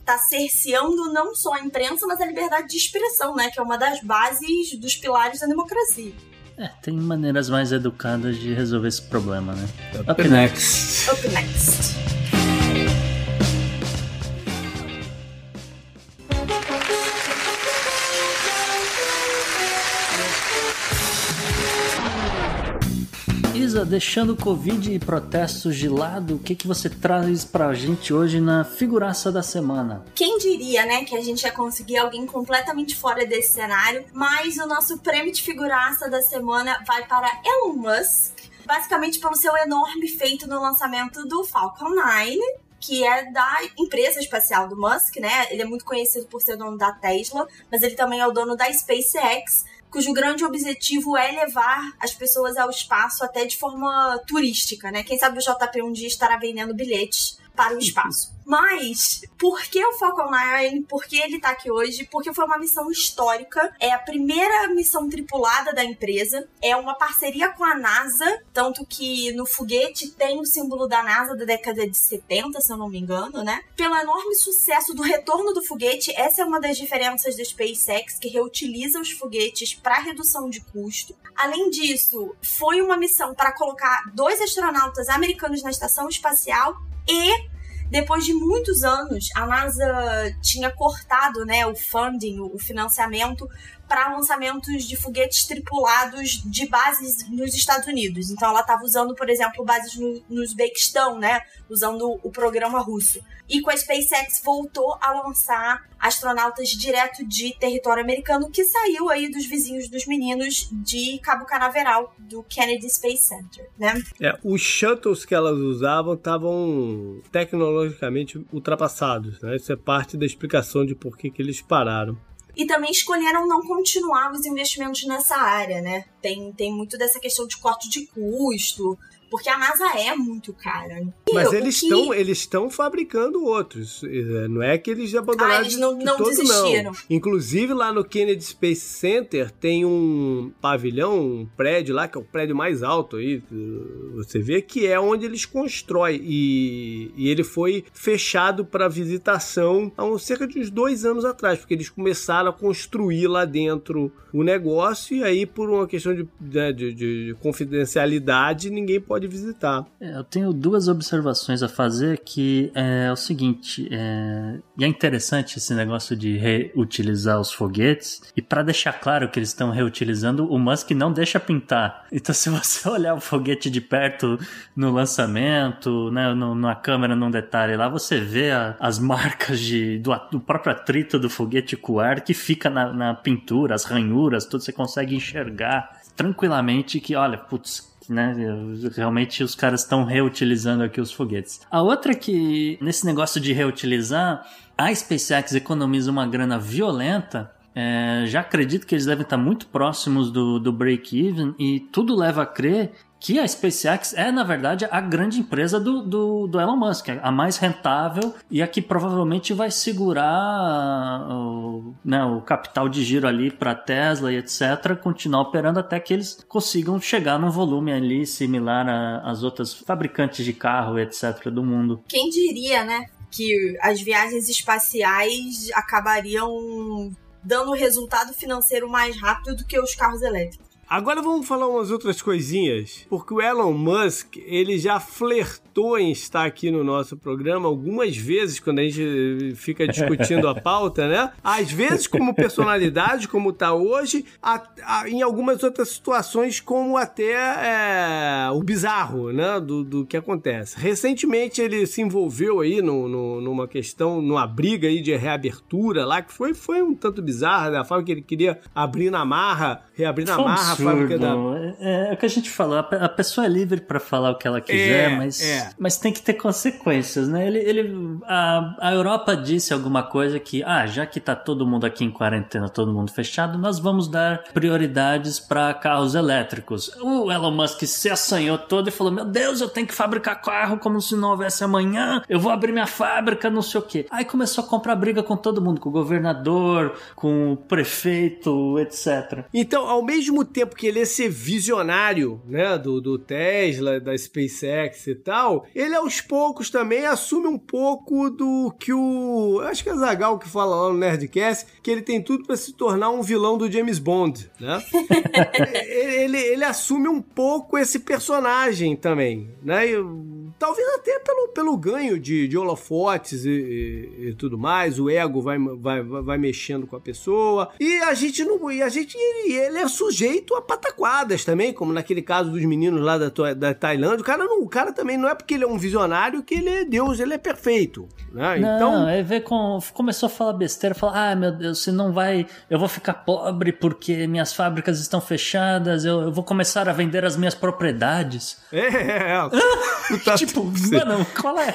tá cerceando não só a imprensa, mas a liberdade de expressão, né, que é uma das bases dos pilares da democracia. É, tem maneiras mais educadas de resolver esse problema, né? Up, Up next. Up next. Isa, deixando o Covid e protestos de lado, o que, que você traz pra gente hoje na figuraça da semana? Quem diria, né, que a gente ia conseguir alguém completamente fora desse cenário, mas o nosso prêmio de figuraça da semana vai para Elon Musk, basicamente pelo seu enorme feito no lançamento do Falcon 9, que é da empresa espacial do Musk, né? Ele é muito conhecido por ser dono da Tesla, mas ele também é o dono da SpaceX cujo grande objetivo é levar as pessoas ao espaço até de forma turística, né? Quem sabe o JP um dia estará vendendo bilhetes para o espaço. Mas, por que o Falcon 9? Por que ele tá aqui hoje? Porque foi uma missão histórica. É a primeira missão tripulada da empresa. É uma parceria com a NASA. Tanto que no foguete tem o símbolo da NASA da década de 70, se eu não me engano, né? Pelo enorme sucesso do retorno do foguete, essa é uma das diferenças da SpaceX, que reutiliza os foguetes para redução de custo. Além disso, foi uma missão para colocar dois astronautas americanos na estação espacial e depois de muitos anos, a NASA tinha cortado né, o funding, o financiamento para lançamentos de foguetes tripulados de bases nos Estados Unidos. Então ela estava usando, por exemplo, bases no, Uzbequistão, né? Usando o programa russo. E com a SpaceX voltou a lançar astronautas direto de território americano, que saiu aí dos vizinhos dos meninos de Cabo Canaveral, do Kennedy Space Center, né? É, os shuttles que elas usavam estavam tecnologicamente ultrapassados, né? Isso é parte da explicação de por que, que eles pararam e também escolheram não continuar os investimentos nessa área, né? Tem, tem muito dessa questão de corte de custo, porque a NASA é muito cara. Mas eles estão que... eles estão fabricando outros. É, não é que eles abandonaram ah, eles não, não todo, desistiram. Não. Inclusive lá no Kennedy Space Center tem um pavilhão, um prédio lá que é o prédio mais alto aí, você vê que é onde eles constroem e, e ele foi fechado para visitação há um, cerca de uns dois anos atrás, porque eles começaram a construir lá dentro o negócio e aí por uma questão de, né, de, de, de confidencialidade ninguém pode pode visitar. É, eu tenho duas observações a fazer que é o seguinte, é, e é interessante esse negócio de reutilizar os foguetes, e para deixar claro que eles estão reutilizando, o Musk não deixa pintar. Então se você olhar o foguete de perto no lançamento, né, câmera, num detalhe lá, você vê a, as marcas de, do, do, próprio atrito do foguete com o ar que fica na, na pintura, as ranhuras, tudo você consegue enxergar tranquilamente que, olha, putz, né? Realmente os caras estão reutilizando aqui os foguetes. A outra que, nesse negócio de reutilizar, a SpaceX economiza uma grana violenta é, já acredito que eles devem estar muito próximos do, do break-even e tudo leva a crer que a SpaceX é, na verdade, a grande empresa do, do, do Elon Musk, a mais rentável e a que provavelmente vai segurar o, né, o capital de giro ali para Tesla e etc., continuar operando até que eles consigam chegar num volume ali similar às outras fabricantes de carro, etc., do mundo. Quem diria, né? Que as viagens espaciais acabariam dando resultado financeiro mais rápido do que os carros elétricos. Agora vamos falar umas outras coisinhas, porque o Elon Musk, ele já flertou em estar aqui no nosso programa algumas vezes quando a gente fica discutindo a pauta, né? Às vezes como personalidade, como tá hoje, a, a, em algumas outras situações como até é, o bizarro, né? Do, do que acontece. Recentemente ele se envolveu aí no, no, numa questão, numa briga aí de reabertura lá, que foi, foi um tanto bizarra, né? A forma que ele queria abrir na marra, reabrir na marra, fábrica da. É, é, o que a gente falou, a pessoa é livre para falar o que ela quiser, é, mas. É, Mas tem que ter consequências, né? Ele, ele, a, a Europa disse alguma coisa que, ah, já que tá todo mundo aqui em quarentena, todo mundo fechado, nós vamos dar prioridades para carros elétricos. O Elon Musk se assanhou todo e falou: Meu Deus, eu tenho que fabricar carro como se não houvesse amanhã, eu vou abrir minha fábrica, não sei o quê. Aí começou a comprar briga com todo mundo, com o governador, com o prefeito, etc. Então, ao mesmo tempo que ele é ser visionário, né, do, do Tesla, da SpaceX e tal, ele aos poucos também assume um pouco do que o. Acho que é Zagal que fala lá no Nerdcast, que ele tem tudo para se tornar um vilão do James Bond, né? ele, ele, ele, assume um pouco esse personagem também, né? E, talvez até pelo, pelo ganho de, de holofotes e, e, e, tudo mais, o ego vai, vai, vai mexendo com a pessoa. E a gente não. E a gente. Ele, ele é sujeito a pataquadas também, como naquele caso dos meninos lá da, da Tailândia. O cara, não, o cara também não é porque ele é um visionário que ele é Deus, ele é perfeito. Né? Não, então. É ver com. Começou a falar besteira, falar, ah, meu Deus, se não vai. Eu vou ficar pobre porque minhas fábricas estão fechadas, eu, eu vou começar a vender as minhas propriedades. É, é, é. tá tipo, mano, qual é?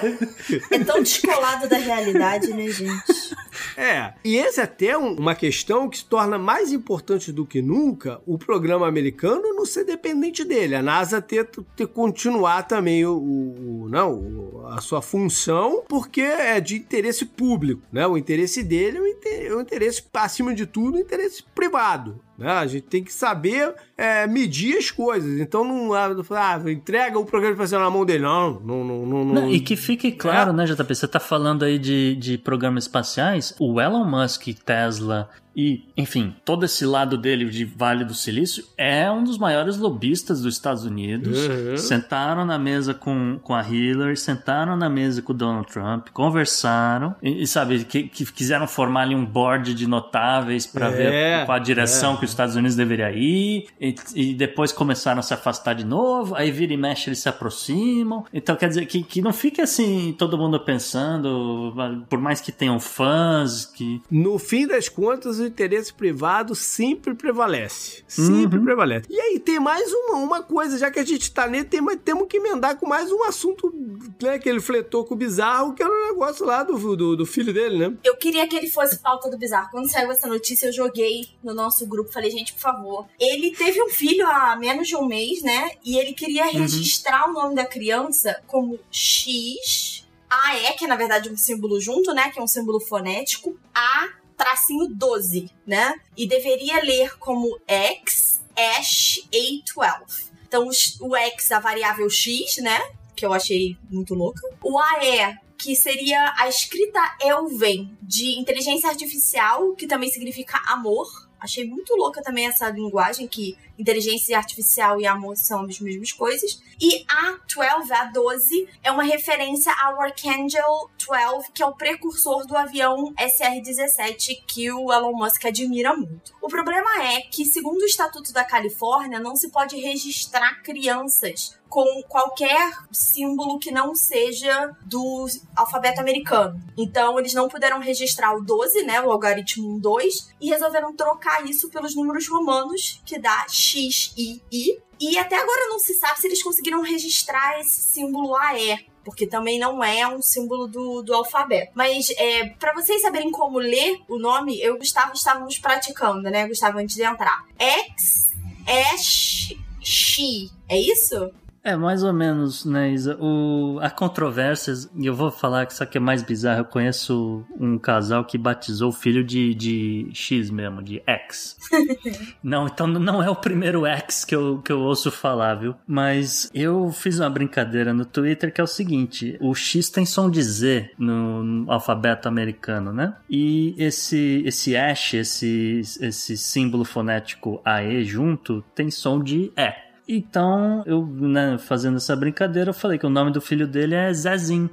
É tão descolado da realidade, né, gente? É, e esse é até um, uma questão que se torna mais importante do que nunca o programa americano não ser dependente dele. A NASA ter, ter continuar também o, o, não, a sua função, porque é de interesse público, né? O interesse dele é o interesse, o interesse acima de tudo, o interesse privado. Né? A gente tem que saber é, medir as coisas. Então não ah, entrega o programa de na mão dele. Não, não, não. não, não. E que fique claro, é. né, JP? Você está falando aí de, de programas espaciais. O Elon Musk, Tesla e, enfim, todo esse lado dele de Vale do Silício é um dos maiores lobistas dos Estados Unidos. Uhum. Sentaram na mesa com, com a Hillary, sentaram na mesa com o Donald Trump, conversaram e, e sabe, que, que quiseram formar ali um board de notáveis para é, ver qual a direção é. que os Estados Unidos deveria ir e, e, depois começaram a se afastar de novo. Aí vira e mexe, eles se aproximam. Então, quer dizer, que, que não fique assim todo mundo pensando, por mais que tenham fãs, que. No fim das contas, o interesse privado sempre prevalece. Sempre uhum. prevalece. E aí tem mais uma, uma coisa, já que a gente tá nele, tem, temos que emendar com mais um assunto né, que ele fletou com o bizarro, que era o um negócio lá do, do, do, filho dele, né? Eu queria que ele fosse pauta do bizarro. Quando saiu essa notícia, eu joguei no nosso grupo, falei, gente, por favor. Ele teve um filho há menos de um mês, né? E ele queria uhum. registrar o nome da criança como X. A E, que é na verdade um símbolo junto, né? Que é um símbolo fonético. A tracinho 12, né? E deveria ler como X, Ash, A12. Então, o X, a variável X, né? Que eu achei muito louca. O AE, que seria a escrita Elven, de inteligência artificial, que também significa amor. Achei muito louca também essa linguagem que inteligência artificial e amor são as mesmas coisas. E a 12, a 12, é uma referência ao Archangel 12, que é o precursor do avião SR-17 que o Elon Musk admira muito. O problema é que, segundo o Estatuto da Califórnia, não se pode registrar crianças com qualquer símbolo que não seja do alfabeto americano. Então, eles não puderam registrar o 12, né, o algoritmo 2, e resolveram trocar isso pelos números romanos, que dá X, I, I. E até agora não se sabe se eles conseguiram registrar esse símbolo AE, porque também não é um símbolo do, do alfabeto. Mas é, para vocês saberem como ler o nome, eu e o Gustavo estávamos praticando, né, Gustavo, antes de entrar. X, X, X. É isso? É, mais ou menos, né, Isa? O, há controvérsias, e eu vou falar que isso aqui é mais bizarro. Eu conheço um casal que batizou o filho de, de X mesmo, de X. não, então não é o primeiro X que eu, que eu ouço falar, viu? Mas eu fiz uma brincadeira no Twitter que é o seguinte: o X tem som de Z no, no alfabeto americano, né? E esse, esse Ash, esse, esse símbolo fonético AE junto, tem som de E. Então, eu, né, fazendo essa brincadeira, eu falei que o nome do filho dele é Zezinho,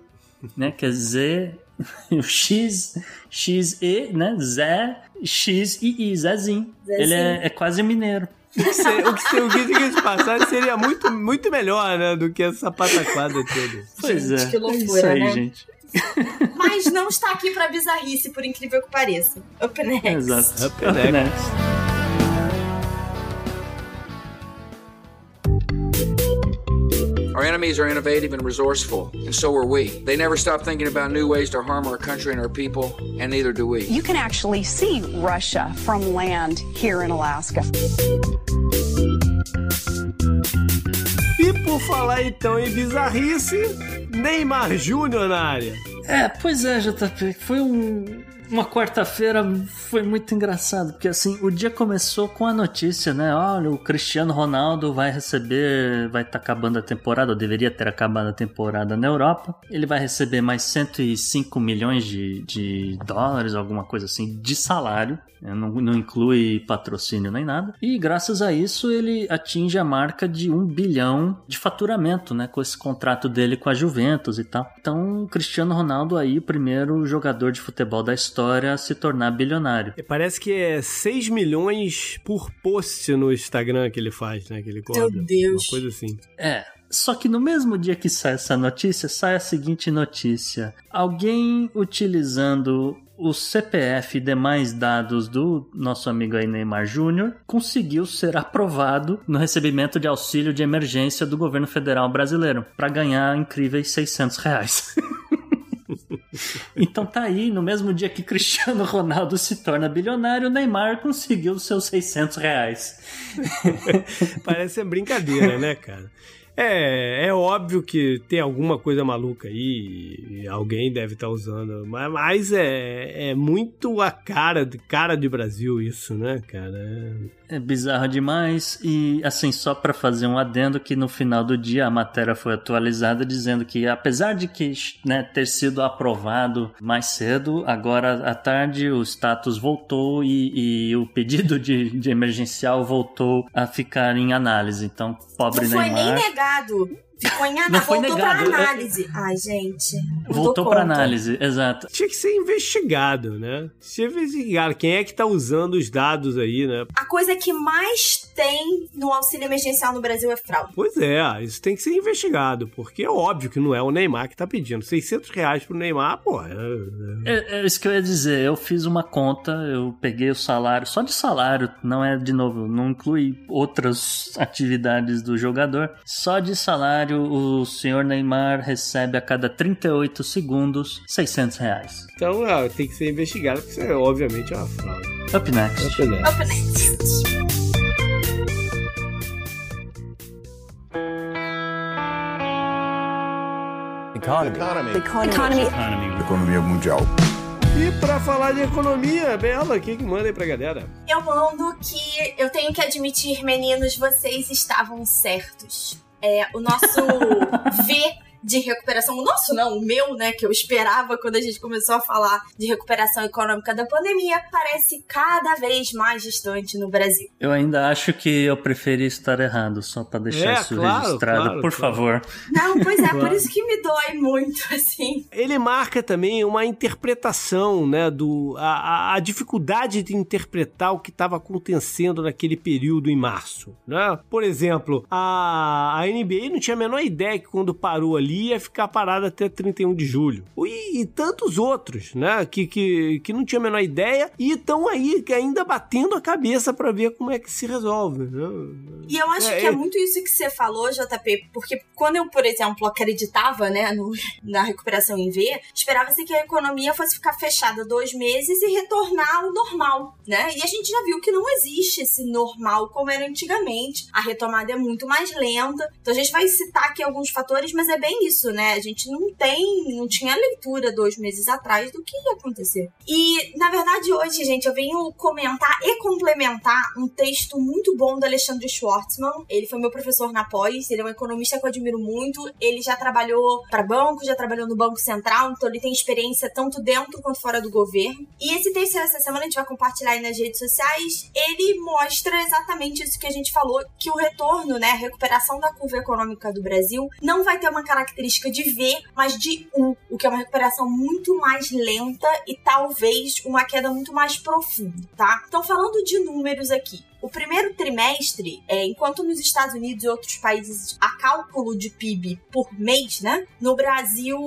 né? Que é Z, o X, X, E, né? Zé, X e I, Zezinho. Zezinho. Ele é, é quase mineiro. O que, você, o que, diga passar seria muito, muito melhor, né? Do que essa pataquada toda. Pois gente, é. Que loucura, é isso aí, né? gente. Mas não está aqui pra bizarrice, por incrível que pareça. Up next. Exato. Up, Up next. next. Enemies are innovative and resourceful, and so are we. They never stop thinking about new ways to harm our country and our people, and neither do we. You can actually see Russia from land here in Alaska. E por falar então em bizarrice, Neymar Júnior na área. É, pois é, JP. Foi um, uma quarta-feira foi muito engraçado, porque assim, o dia começou com a notícia, né? Olha, o Cristiano Ronaldo vai receber, vai estar tá acabando a temporada, ou deveria ter acabado a temporada na Europa. Ele vai receber mais 105 milhões de, de dólares, alguma coisa assim, de salário. Não, não inclui patrocínio nem nada. E graças a isso ele atinge a marca de um bilhão de faturamento, né? Com esse contrato dele com a Juventus e tal. Então, Cristiano Ronaldo aí, o primeiro jogador de futebol da história a se tornar bilionário. Parece que é 6 milhões por post no Instagram que ele faz, né? Que ele cobra. Meu Deus. Uma coisa assim. É, só que no mesmo dia que sai essa notícia, sai a seguinte notícia: alguém utilizando o CPF e demais dados do nosso amigo aí Neymar Júnior conseguiu ser aprovado no recebimento de auxílio de emergência do governo federal brasileiro para ganhar incríveis 600 reais. então tá aí, no mesmo dia que Cristiano Ronaldo se torna bilionário, Neymar conseguiu seus 600 reais. Parece brincadeira, né, cara? É, é óbvio que tem alguma coisa maluca aí, e alguém deve estar tá usando, mas, mas é, é muito a cara, cara de Brasil isso, né, cara? É... Bizarro demais e assim só para fazer um adendo que no final do dia a matéria foi atualizada dizendo que apesar de que né, ter sido aprovado mais cedo, agora à tarde o status voltou e, e o pedido de, de, emergencial voltou a ficar em análise. Então pobre Não Neymar. Não foi nem negado obrigado. Ficou em análise. Voltou negado. pra análise. Ai, gente. Voltou pra análise, exato. Tinha que ser investigado, né? Se investigar quem é que tá usando os dados aí, né? A coisa que mais tem no auxílio emergencial no Brasil é fraude. Pois é, isso tem que ser investigado, porque é óbvio que não é o Neymar que tá pedindo. 600 reais pro Neymar, pô. É, é... é isso que eu ia dizer. Eu fiz uma conta, eu peguei o salário, só de salário, não é de novo, não inclui outras atividades do jogador, só de salário o senhor Neymar recebe a cada 38 segundos 600 reais. Então ah, tem que ser investigado, porque isso é obviamente uma fraude. Up next. Up next. Up next. Economy. Economy. Economy. Economy. Economia mundial. E para falar de economia, Bela, o que, que manda aí pra galera? Eu mando que eu tenho que admitir, meninos, vocês estavam certos. É, o nosso V de recuperação, o nosso não, o meu, né, que eu esperava quando a gente começou a falar de recuperação econômica da pandemia, parece cada vez mais distante no Brasil. Eu ainda acho que eu preferi estar errado, só para deixar é, isso claro, registrado, claro, por claro. favor. Não, pois é, por isso que me dói muito, assim. Ele marca também uma interpretação, né, do a, a dificuldade de interpretar o que estava acontecendo naquele período em março, né? Por exemplo, a, a NBA não tinha a menor ideia que quando parou ali ali ia ficar parado até 31 de julho. E, e tantos outros, né? Que, que, que não tinha a menor ideia e estão aí ainda batendo a cabeça para ver como é que se resolve. Né? E eu acho é, que é, é, muito isso que você falou, JP, porque quando eu, por exemplo, acreditava né, no, na recuperação em V, esperava-se que a economia fosse ficar fechada dois meses e retornar ao normal, né? E a gente já viu que não existe esse normal como era antigamente. A retomada é muito mais lenta. Então a gente vai citar aqui alguns fatores, mas é bem isso, né? A gente não tem, não tinha leitura dois meses atrás do que ia acontecer. E, na verdade, hoje, gente, eu venho comentar e complementar um texto muito bom do Alexandre Schwartzman. Ele foi meu professor na pós, ele é um economista que eu admiro muito. Ele já trabalhou para banco, já trabalhou no Banco Central, então ele tem experiência tanto dentro quanto fora do governo. E esse texto essa semana a gente vai compartilhar aí nas redes sociais. Ele mostra exatamente isso que a gente falou, que o retorno, né, a recuperação da curva econômica do Brasil não vai ter uma característica característica de V, mas de U, o que é uma recuperação muito mais lenta e talvez uma queda muito mais profunda, tá? Então, falando de números aqui, o primeiro trimestre, é, enquanto nos Estados Unidos e outros países há cálculo de PIB por mês, né? No Brasil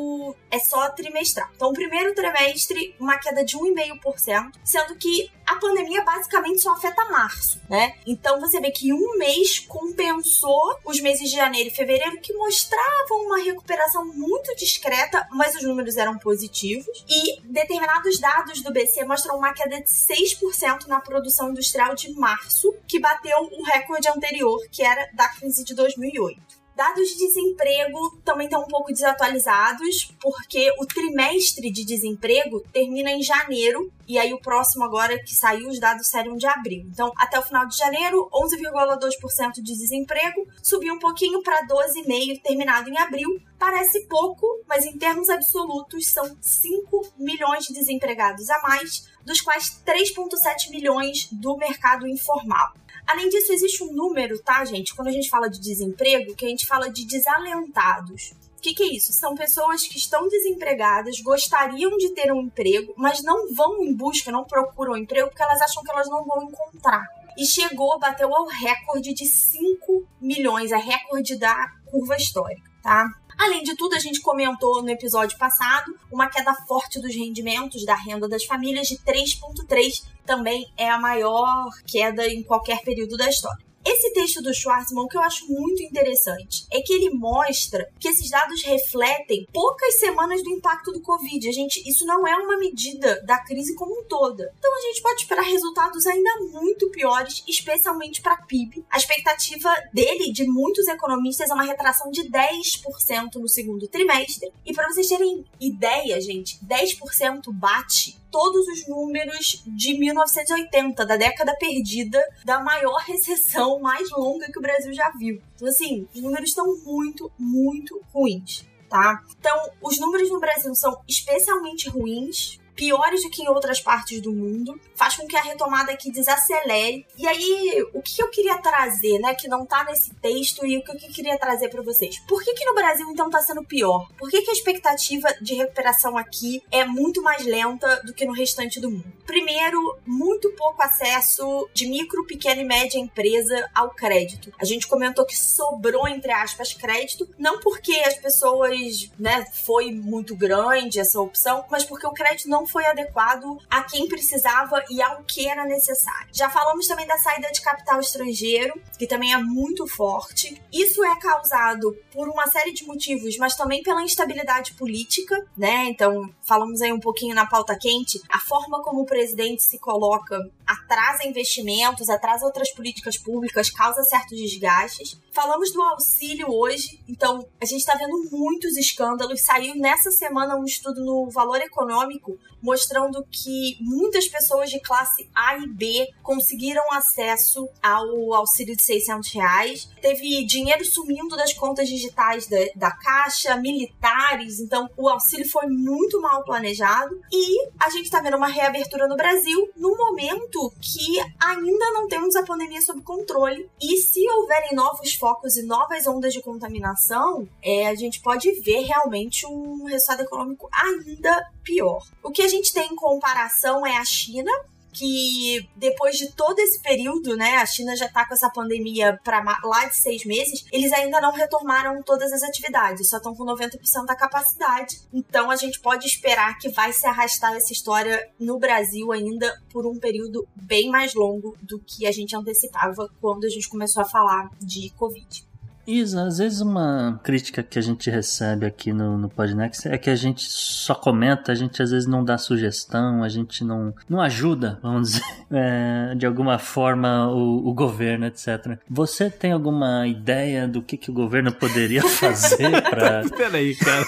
é só trimestral. Então, o primeiro trimestre, uma queda de 1,5%, sendo que a pandemia basicamente só afeta março, né? Então você vê que um mês compensou os meses de janeiro e fevereiro que mostravam uma recuperação muito discreta, mas os números eram positivos. E determinados dados do BC mostram uma queda de 6% na produção industrial de março, que bateu o recorde anterior, que era da crise de 2008. Dados de desemprego também estão um pouco desatualizados, porque o trimestre de desemprego termina em janeiro, e aí o próximo agora que saiu, os dados seriam de abril. Então, até o final de janeiro, 11,2% de desemprego, subiu um pouquinho para 12,5% terminado em abril. Parece pouco, mas em termos absolutos são 5 milhões de desempregados a mais, dos quais 3,7 milhões do mercado informal. Além disso, existe um número, tá, gente? Quando a gente fala de desemprego, que a gente fala de desalentados. O que, que, é isso? São pessoas que estão desempregadas, gostariam de ter um emprego, mas não vão em busca, não procuram um emprego porque elas acham que elas não vão encontrar. E chegou, bateu ao recorde de 5 milhões, a recorde da curva histórica, tá? Além de tudo, a gente comentou no episódio passado uma queda forte dos rendimentos da renda das famílias de 3,3, também é a maior queda em qualquer período da história. Esse texto do Schwarzman, o que eu acho muito interessante, é que ele mostra que esses dados refletem poucas semanas do impacto do Covid. A gente, isso não é uma medida da crise como um toda. Então a gente pode esperar resultados ainda muito piores, especialmente para PIB. A expectativa dele, de muitos economistas, é uma retração de 10% no segundo trimestre. E para vocês terem ideia, gente, 10% bate todos os números de 1980, da década perdida, da maior recessão mais longa que o Brasil já viu. Então, assim, os números estão muito, muito ruins. Tá? Então, os números no Brasil são especialmente ruins piores do que em outras partes do mundo, faz com que a retomada aqui desacelere. E aí, o que eu queria trazer, né, que não tá nesse texto e o que eu queria trazer para vocês? Por que que no Brasil então tá sendo pior? Por que que a expectativa de recuperação aqui é muito mais lenta do que no restante do mundo? Primeiro, muito pouco acesso de micro, pequena e média empresa ao crédito. A gente comentou que sobrou entre aspas crédito, não porque as pessoas, né, foi muito grande essa opção, mas porque o crédito não foi adequado a quem precisava e ao que era necessário. Já falamos também da saída de capital estrangeiro, que também é muito forte. Isso é causado por uma série de motivos, mas também pela instabilidade política, né? Então, falamos aí um pouquinho na pauta quente, a forma como o presidente se coloca atrasa investimentos, atrasa outras políticas públicas, causa certos desgastes. Falamos do auxílio hoje, então a gente está vendo muitos escândalos. Saiu nessa semana um estudo no Valor Econômico mostrando que muitas pessoas de classe A e B conseguiram acesso ao auxílio de 600 reais. Teve dinheiro sumindo das contas digitais da, da Caixa, militares, então o auxílio foi muito mal planejado. E a gente está vendo uma reabertura no Brasil no momento que ainda não temos a pandemia sob controle. E se houverem novos focos e novas ondas de contaminação, é, a gente pode ver realmente um resultado econômico ainda pior. O que a gente tem em comparação é a China, que depois de todo esse período, né, a China já tá com essa pandemia para lá de seis meses, eles ainda não retornaram todas as atividades, só estão com 90% da capacidade. Então a gente pode esperar que vai se arrastar essa história no Brasil ainda por um período bem mais longo do que a gente antecipava quando a gente começou a falar de Covid. Isa, às vezes uma crítica que a gente recebe aqui no, no Podnext é que a gente só comenta, a gente às vezes não dá sugestão, a gente não, não ajuda, vamos dizer, é, de alguma forma o, o, governo, etc. Você tem alguma ideia do que, que o governo poderia fazer para. Peraí, cara.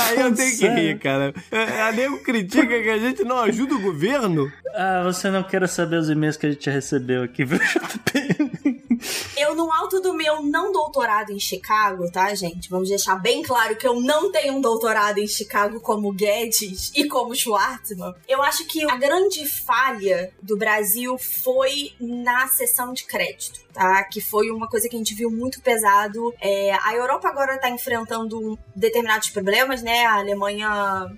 Aí eu tenho que rir, cara. A nego critica que a gente não ajuda o governo. Ah, você não quer saber os e-mails que a gente recebeu aqui, viu, Eu, no alto do meu não doutorado em Chicago, tá, gente? Vamos deixar bem claro que eu não tenho um doutorado em Chicago como Guedes e como Schwartzman. Eu acho que a grande falha do Brasil foi na sessão de crédito, tá? Que foi uma coisa que a gente viu muito pesado. É, a Europa agora tá enfrentando determinados problemas, né? A Alemanha,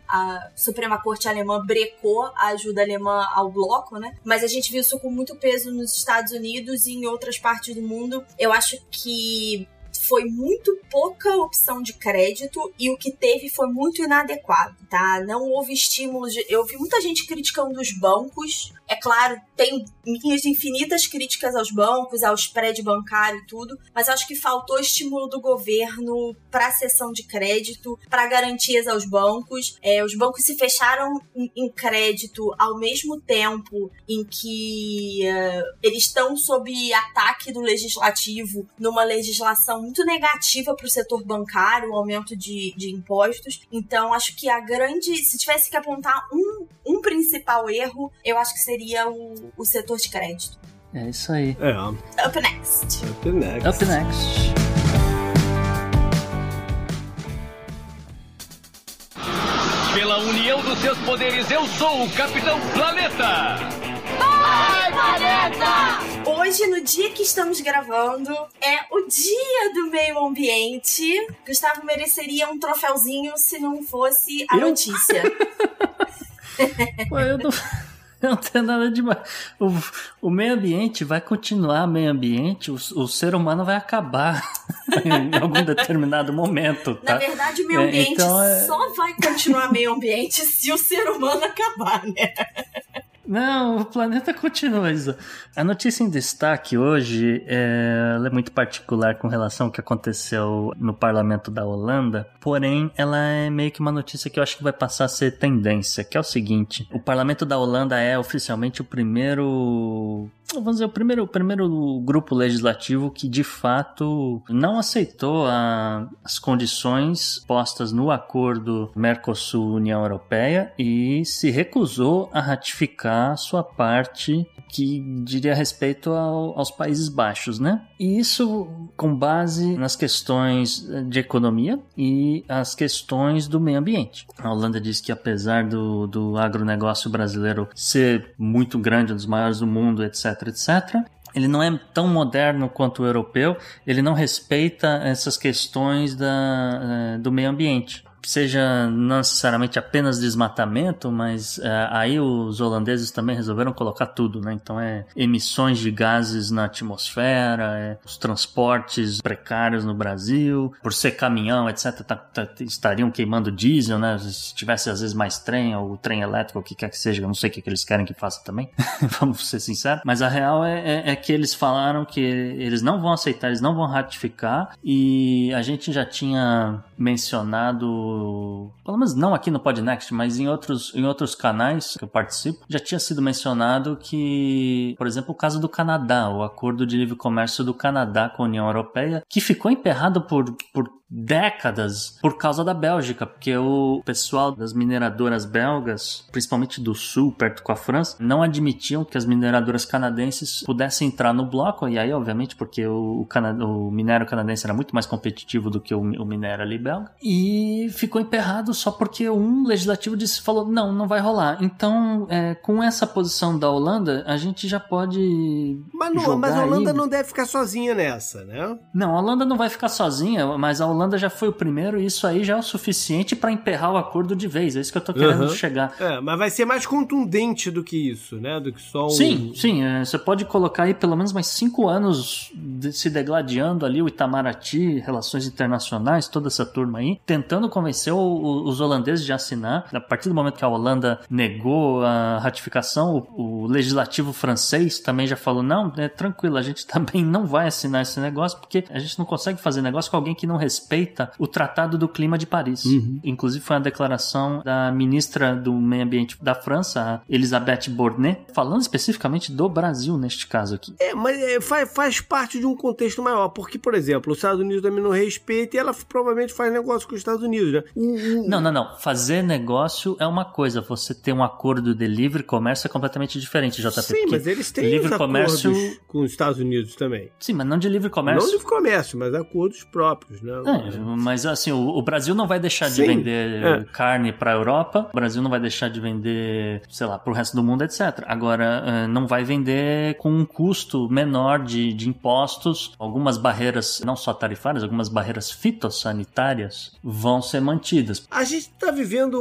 a Suprema Corte Alemã brecou a ajuda alemã ao bloco, né? Mas a gente viu isso com muito peso nos Estados Unidos e em outras partes do mundo. Eu acho que foi muito pouca opção de crédito e o que teve foi muito inadequado, tá? Não houve estímulo de. Eu vi muita gente criticando os bancos. É claro, tem minhas infinitas críticas aos bancos, aos prédios bancários e tudo, mas acho que faltou estímulo do governo para a cessão de crédito, para garantias aos bancos. É, os bancos se fecharam em, em, crédito ao mesmo tempo em que uh, eles estão sob ataque do legislativo numa legislação muito negativa para o setor bancário, o aumento de, de impostos. Então, acho que a grande. Se tivesse que apontar um, um principal erro, eu acho que seria o, o setor de crédito. É isso aí. É. Up next. Up next. Up next. Pela união dos seus poderes, eu sou o Capitão Planeta! Vai, Planeta! Hoje, no dia que estamos gravando, é o dia do meio ambiente. Gustavo mereceria um troféuzinho se não fosse a Eu? notícia. Ué, eu não, não tenho nada demais. O, o meio ambiente vai continuar meio ambiente, o, o ser humano vai acabar em algum determinado momento, tá? Na verdade, o meio É, ambiente então, é- só vai continuar meio ambiente se o ser humano acabar, né? Não, o planeta continua. Isa. A notícia em destaque hoje é, é muito particular com relação ao que aconteceu no parlamento da Holanda, porém ela é meio que uma notícia que eu acho que vai passar a ser tendência, que é o seguinte: o parlamento da Holanda é oficialmente o primeiro vamos dizer, o primeiro, o primeiro grupo legislativo que de fato não aceitou a- as condições postas no acordo Mercosul-União Europeia e se recusou a ratificar sua parte que diria respeito ao- aos Países Baixos, né? E isso com base nas questões de economia e as questões do meio ambiente. A Holanda diz que apesar do, do agronegócio brasileiro ser muito grande, um dos maiores do mundo, etc, etc, ele não é tão moderno quanto o europeu, ele não respeita essas questões da, eh, do meio ambiente. Seja não necessariamente apenas desmatamento, mas eh, aí os holandeses também resolveram colocar tudo, né? Então é emissões de gases na atmosfera, é os transportes precários no Brasil, por ser caminhão, etc., tá- tá- estariam queimando diesel, né? Se tivesse às vezes mais trem ou trem elétrico, o que quer que seja, eu não sei o que, que eles querem que faça também, vamos ser sinceros. Mas a real é, é- é que eles falaram que eles não vão aceitar, eles não vão ratificar, e a gente já tinha mencionado, pelo menos não aqui no Podnext, mas em outros, em outros canais que eu participo, já tinha sido mencionado que, por exemplo, o caso do Canadá, o acordo de livre comércio do Canadá com a União Europeia, que ficou emperrado por, por décadas por causa da Bélgica, porque o pessoal das mineradoras belgas, principalmente do sul, perto com a França, não admitiam que as mineradoras canadenses pudessem entrar no bloco, e aí, obviamente, porque o, cana- o minério canadense era muito mais competitivo do que o, o minério ali belga, e ficou emperrado só porque um legislativo disse, falou, não, não vai rolar. Então, é, com essa posição da Holanda, a gente já pode Mas, não, mas a Holanda aí- não deve ficar sozinha nessa, né? não, a Holanda não vai ficar sozinha, mas a Holanda já foi o primeiro e isso aí já é o suficiente pra emperrar o acordo de vez. É isso que eu tô querendo Uhum. chegar. É, mas vai ser mais contundente do que isso, né? Do que só um... Sim, sim, é, você pode colocar aí pelo menos mais cinco anos de- se degladiando ali o Itamaraty, relações internacionais, toda essa turma aí, tentando convencer o- o- os holandeses de assinar. A partir do momento que a Holanda negou a ratificação, o, o legislativo francês também já falou: não, é tranquilo, a gente também não vai assinar esse negócio porque a gente não consegue fazer negócio com alguém que não respeita o Tratado do Clima de Paris. Inclusive, foi uma declaração da ministra do Meio Ambiente da França, a Elisabeth Bornet, falando especificamente do Brasil neste caso aqui. É, mas é, faz, faz parte de um contexto maior, porque, por exemplo, os Estados Unidos também não respeitam e ela provavelmente faz negócio com os Estados Unidos, né? O- Não, não, não. Fazer negócio é uma coisa. Você ter um acordo de livre comércio é completamente diferente, JP. Sim, porque mas eles têm livre comércio. acordos com os Estados Unidos também. Sim, mas não de livre comércio. Não livre comércio, mas acordos próprios, né? É, É, mas assim, o, o Brasil não vai deixar Sim, de vender é. carne para a Europa, o Brasil não vai deixar de vender, sei lá, para o resto do mundo, etc. Agora, eh, não vai vender com um custo menor de, de impostos. Algumas barreiras, não só tarifárias, algumas barreiras fitossanitárias vão ser mantidas. A gente está vivendo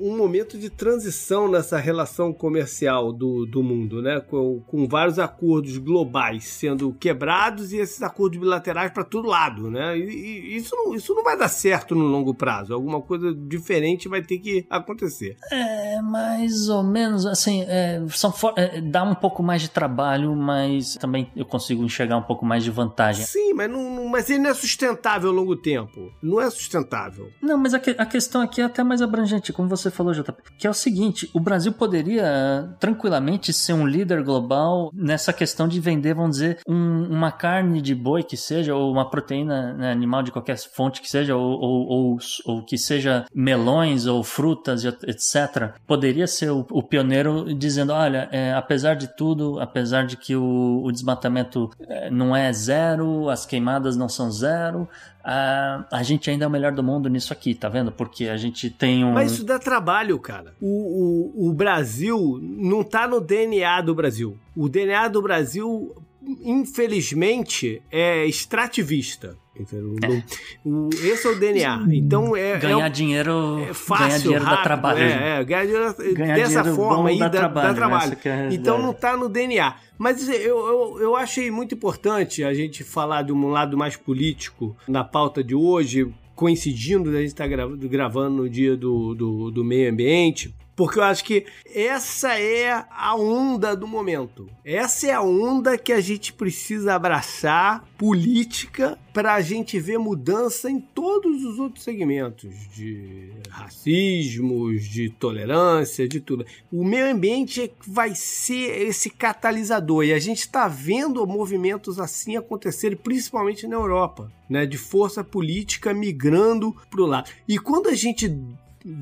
um momento de transição nessa relação comercial do, do mundo, né? Com, com vários acordos globais sendo quebrados e esses acordos bilaterais para todo lado, né? E, e isso, não, isso não vai dar certo no longo prazo. Alguma coisa diferente vai ter que acontecer. É, mais ou menos, assim, é, são for- é, dá um pouco mais de trabalho, mas também eu consigo enxergar um pouco mais de vantagem. Sim, mas, não, não- mas ele não é sustentável a longo tempo. Não é sustentável. Não, mas a, que- a questão aqui é até mais abrangente, como você falou, JP, que é o seguinte, o Brasil poderia tranquilamente ser um líder global nessa questão de vender, vamos dizer, um- uma carne de boi que seja, ou uma proteína né, animal de qualquer fonte que seja, ou, ou, ou, ou que seja melões ou frutas, etc. Poderia ser o, o pioneiro dizendo, olha, eh, apesar de tudo, apesar de que o, o desmatamento eh, não é zero, as queimadas não são zero, a, a gente ainda é o melhor do mundo nisso aqui, tá vendo? Porque a gente tem um. Mas isso dá trabalho, cara. O, o, o Brasil não tá no DNA do Brasil. O DNA do Brasil, infelizmente, é extrativista. Entendeu? Não- o- esse é o DNA. Então é. ganhar é, dinheiro, é fácil, ganhar dinheiro rápido, dá trabalho. É, é, ganhar dinheiro Ganhar dessa dinheiro forma aí dá dá, trabalho, dá trabalho. essa que é a então não tá no DNA. Mas eu, eu, eu achei muito importante a gente falar de um lado mais político na pauta de hoje, coincidindo da gente estar gravando no dia do, do, do meio ambiente. Porque eu acho que essa é a onda do momento. Essa é a onda que a gente precisa abraçar política para a gente ver mudança em todos os outros segmentos de racismos, de tolerância, de tudo. O meio ambiente é vai ser esse catalisador e a gente está vendo movimentos assim acontecerem, principalmente na Europa, né, de força política migrando para o lado. E quando a gente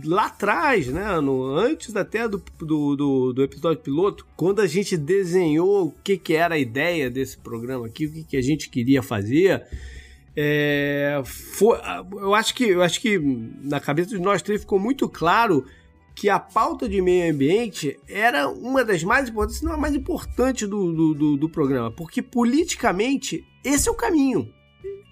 lá atrás, né, no, antes até do, do, do, do episódio piloto, quando a gente desenhou o que, que era a ideia desse programa aqui, o que, que a gente queria fazer, é, foi, eu acho que eu acho que na cabeça de nós três ficou muito claro que a pauta de meio ambiente era uma das mais importantes, se não a mais importante do, do, do, do programa, porque politicamente esse é o caminho.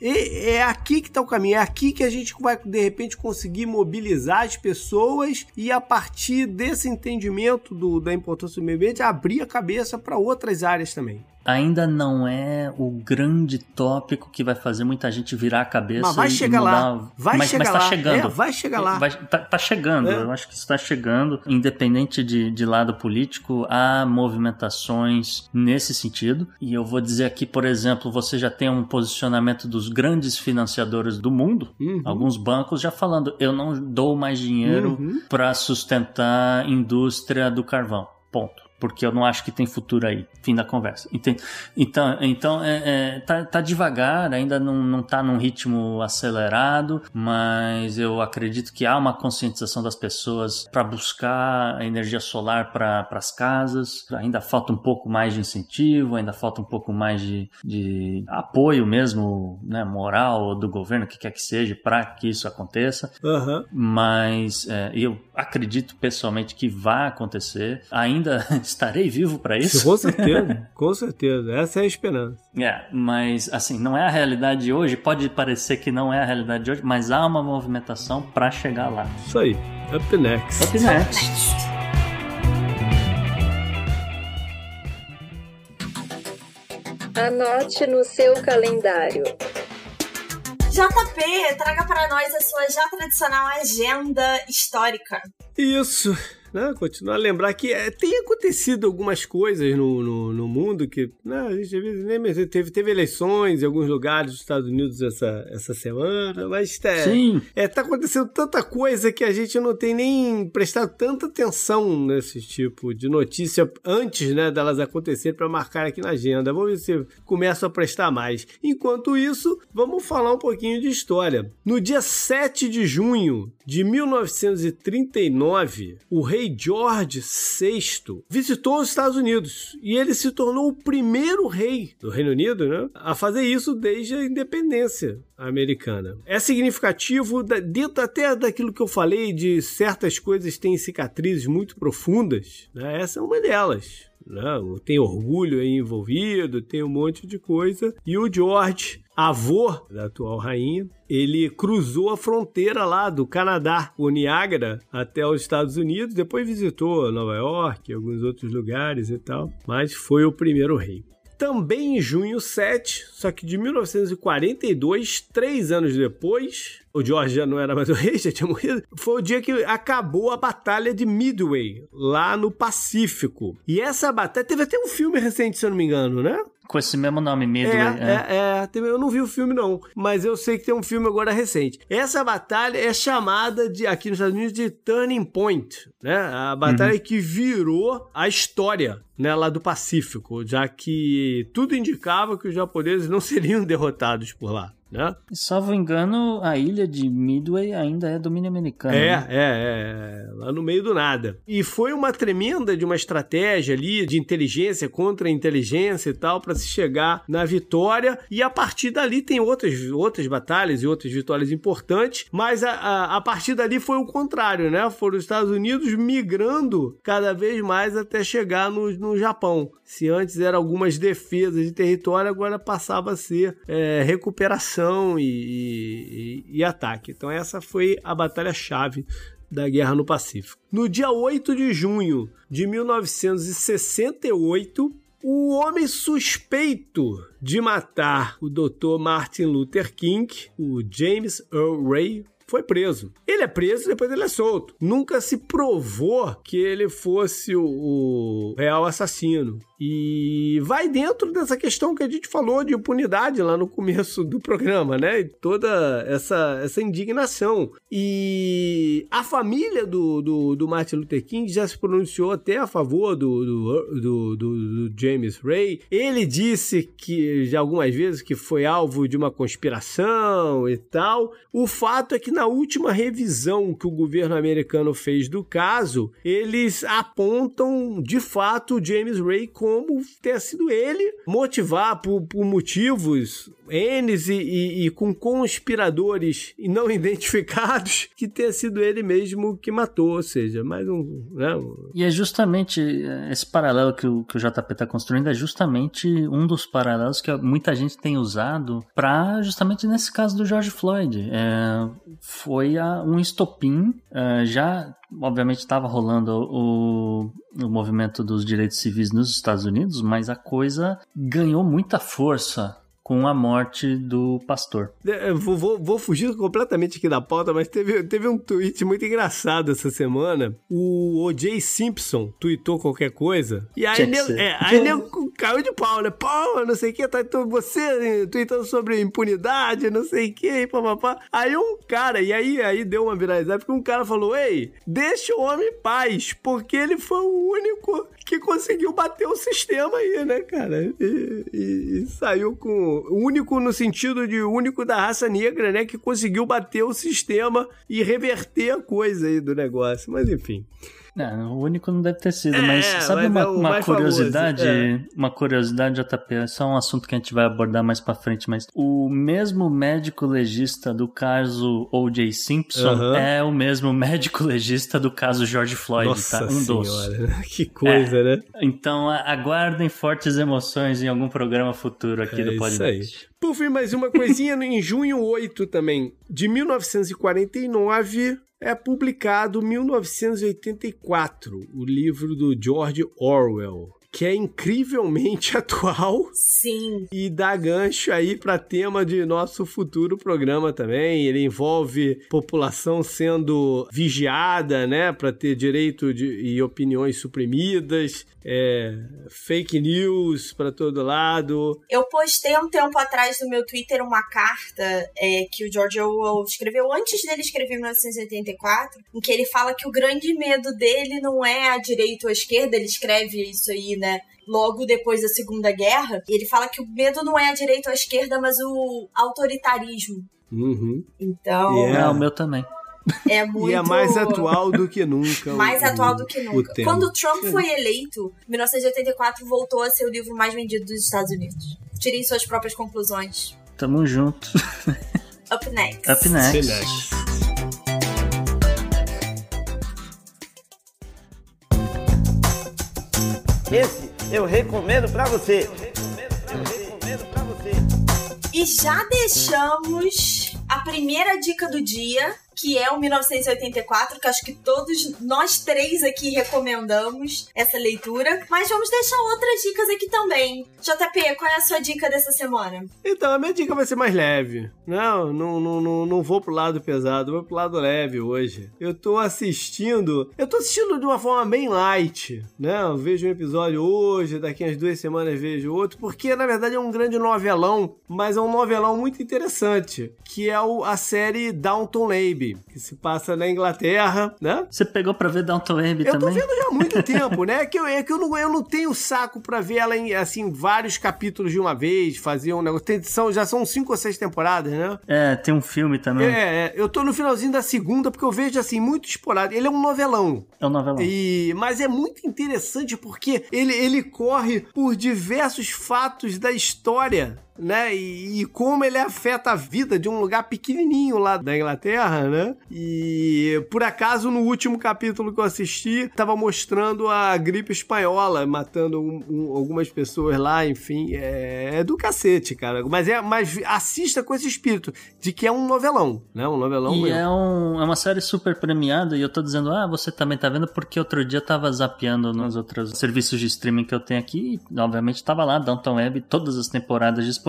E é aqui que está o caminho, é aqui que a gente vai de repente conseguir mobilizar as pessoas e a partir desse entendimento do, da importância do meio ambiente abrir a cabeça para outras áreas também. Ainda não é o grande tópico que vai fazer muita gente virar a cabeça. Mas vai e chegar mudar... lá, vai mas, chegar mas tá lá, chegando. É, vai chegar lá. Vai, tá, tá chegando, É. eu acho que está chegando. Independente de, de lado político, há movimentações nesse sentido. E eu vou dizer aqui, por exemplo, você já tem um posicionamento dos grandes financiadores do mundo. Uhum. Alguns bancos já falando, eu não dou mais dinheiro Uhum. para sustentar a indústria do carvão. Ponto. Porque eu não acho que tem futuro aí. Fim da conversa. Entende? Então, então é, é, tá, tá devagar, ainda não, não tá num ritmo acelerado, mas eu acredito que há uma conscientização das pessoas para buscar energia solar para as casas. Ainda falta um pouco mais de incentivo, ainda falta um pouco mais de, de apoio mesmo, né, moral do governo, o que quer que seja, para que isso aconteça Aham. mas é, eu acredito pessoalmente que vai acontecer. Ainda estarei vivo para isso. Com certeza, com certeza. Essa é a esperança. É, mas assim, não é a realidade de hoje. Pode parecer que não é a realidade de hoje, mas há uma movimentação para chegar lá. Isso aí. Up next. Up next. Anote no seu calendário. JP, traga para nós a sua já tradicional agenda histórica. Isso. Né? Continuar a lembrar que é, tem acontecido algumas coisas no, no, no mundo que né, a gente nem teve, teve eleições em alguns lugares dos Estados Unidos essa, essa semana, mas é, Sim. é, tá acontecendo tanta coisa que a gente não tem nem prestado tanta atenção nesse tipo de notícia antes né, delas acontecerem para marcar aqui na agenda. Vamos ver se começo a prestar mais. Enquanto isso, vamos falar um pouquinho de história. No dia 7 de junho de 1939, o rei rei George VI visitou os Estados Unidos e ele se tornou o primeiro rei do Reino Unido né, a fazer isso desde a independência americana. É significativo, dentro até daquilo que eu falei de certas coisas têm cicatrizes muito profundas, né, essa é uma delas. Né? Tem orgulho aí envolvido, tem um monte de coisa. E o George, avô da atual rainha, ele cruzou a fronteira lá do Canadá, o Niágara, até os Estados Unidos, depois visitou Nova York, alguns outros lugares e tal, mas foi o primeiro rei. Também em junho 7, só que de 1942, três anos depois, o George já não era mais o rei, já tinha morrido, foi o dia que acabou a Batalha de Midway, lá no Pacífico. E essa batalha, teve até um filme recente, se eu não me engano, né? Com esse mesmo nome, Midway. É, é, é, é, eu não vi o filme não, mas eu sei que tem um filme agora recente. Essa batalha é chamada de aqui nos Estados Unidos de Turning Point, né? A batalha uhum. que virou a história, né, lá do Pacífico, já que tudo indicava que os japoneses não seriam derrotados por lá né? Salvo engano, a ilha de Midway ainda é domínio americano. É, né? é, é, lá no meio do nada. E foi uma tremenda de uma estratégia ali de inteligência contra inteligência e tal para se chegar na vitória. E a partir dali tem outras, outras batalhas e outras vitórias importantes, mas a, a, a partir dali foi o contrário, né? Foram os Estados Unidos migrando cada vez mais até chegar no, no Japão. Se antes eram algumas defesas de território, agora passava a ser é, recuperação e, e, e ataque. Então, essa foi a batalha-chave da Guerra no Pacífico. No dia 8 de junho de 1968, o homem suspeito de matar o Dr. Martin Luther King, o James Earl Ray, foi preso. Ele é preso e depois ele é solto. Nunca se provou que ele fosse o, o real assassino. E vai dentro dessa questão que a gente falou de impunidade lá no começo do programa, né? Toda essa, essa indignação. E a família do, do, do Martin Luther King já se pronunciou até a favor do, do, do, do, do James Ray. Ele disse que já algumas vezes que foi alvo de uma conspiração e tal. O fato é que na última revisão que o governo americano fez do caso, eles apontam de fato James Ray como ter sido ele motivar por, por motivos Enes e, e, e, com conspiradores não identificados que tenha sido ele mesmo que matou, ou seja, mais um. Né? E é justamente esse paralelo que o, que o JP está construindo, é justamente um dos paralelos que muita gente tem usado para justamente nesse caso do George Floyd. É, foi a, um estopim, é, já obviamente estava rolando o, o movimento dos direitos civis nos Estados Unidos, mas a coisa ganhou muita força com a morte do pastor. É, vou, vou, vou, fugir completamente aqui da pauta, mas teve, teve um tweet muito engraçado essa semana. O O.J. Simpson tweetou qualquer coisa. E aí, nego, é, aí nego caiu de pau, né? Pô, não sei o que, tá então você eh, tweetando sobre impunidade, não sei o que, papapá. Aí um cara, e aí, aí deu uma viralizada, porque um cara falou: Ei, deixa o homem em paz, porque ele foi o único que conseguiu bater o sistema aí, né, cara? E, e, e saiu com. Único no sentido de único da raça negra, né? Que conseguiu bater o sistema e reverter a coisa aí do negócio. Mas enfim. É, o único não deve ter sido, é, mas sabe uma, é uma curiosidade? É. Uma curiosidade, JP, é só um assunto que a gente vai abordar mais pra frente, mas o mesmo médico legista do caso O.J. Simpson uhum. é o mesmo médico legista do caso George Floyd, Nossa tá? Um senhora, dos. Que coisa, é. né? Então aguardem fortes emoções em algum programa futuro aqui é do podcast. Por fim, mais uma coisinha, em junho 8 também, de 1949, é publicado 1984, o livro do George Orwell que é incrivelmente atual. Sim. E dá gancho aí para tema de nosso futuro programa também. Ele envolve população sendo vigiada, né, para ter direito de, e opiniões suprimidas, é, fake news para todo lado. Eu postei um tempo atrás no meu Twitter uma carta é, que o George Orwell escreveu antes dele escrever em 1984, em que ele fala que o grande medo dele não é a direita ou a esquerda, ele escreve isso aí, né? Logo depois da Segunda Guerra, ele fala que o medo não é a direita ou a esquerda, mas o autoritarismo. Uhum. Então. Yeah. É, o meu também. É muito. E é mais atual do que nunca. Mais o, atual do que nunca. Quando Trump foi eleito, 1984 voltou a ser o livro mais vendido dos Estados Unidos. Tirem suas próprias conclusões. Tamo junto. Up next. Up next. Esse eu recomendo pra você. E já deixamos a primeira dica do dia, que é o 1984, que acho que todos nós três aqui recomendamos essa leitura. Mas vamos deixar outras dicas aqui também. JP, qual é a sua dica dessa semana? Então, a minha dica vai ser mais leve. Não, não, não, não, não vou pro lado pesado, vou pro lado leve hoje. Eu tô assistindo. Eu tô assistindo de uma forma bem light, né? Eu vejo um episódio hoje, daqui umas duas semanas vejo outro, porque na verdade é um grande novelão, mas é um novelão muito interessante, que é a série Downton Abbey, que se passa na Inglaterra, né? Você pegou pra ver Downton Abbey Eu tô também? vendo já há muito tempo, né? É que eu, é que eu, não, eu não tenho saco pra ver ela em, assim, vários capítulos de uma vez, fazer um negócio. Tem- são, já são cinco ou seis temporadas, né? É, tem um filme também. É, É, é, eu tô no finalzinho da segunda, porque eu vejo, assim, muito esporádico. Ele é um novelão. um novelão. E, mas é muito interessante porque ele, ele corre por diversos fatos da história, né? E, e como ele afeta a vida de um lugar pequenininho lá da Inglaterra, né? E por acaso no último capítulo que eu assisti tava mostrando a gripe espanhola matando um- um- algumas pessoas lá, enfim, é, é do cacete, cara. Mas é, mas assista com esse espírito de que é um novelão, né? Um novelão E mesmo. é, um, é uma série super premiada e eu tô dizendo, ah, você também tá vendo porque outro dia eu tava zapeando nos outros serviços de streaming que eu tenho aqui e, obviamente tava lá, Downton Web, todas as temporadas disponíveis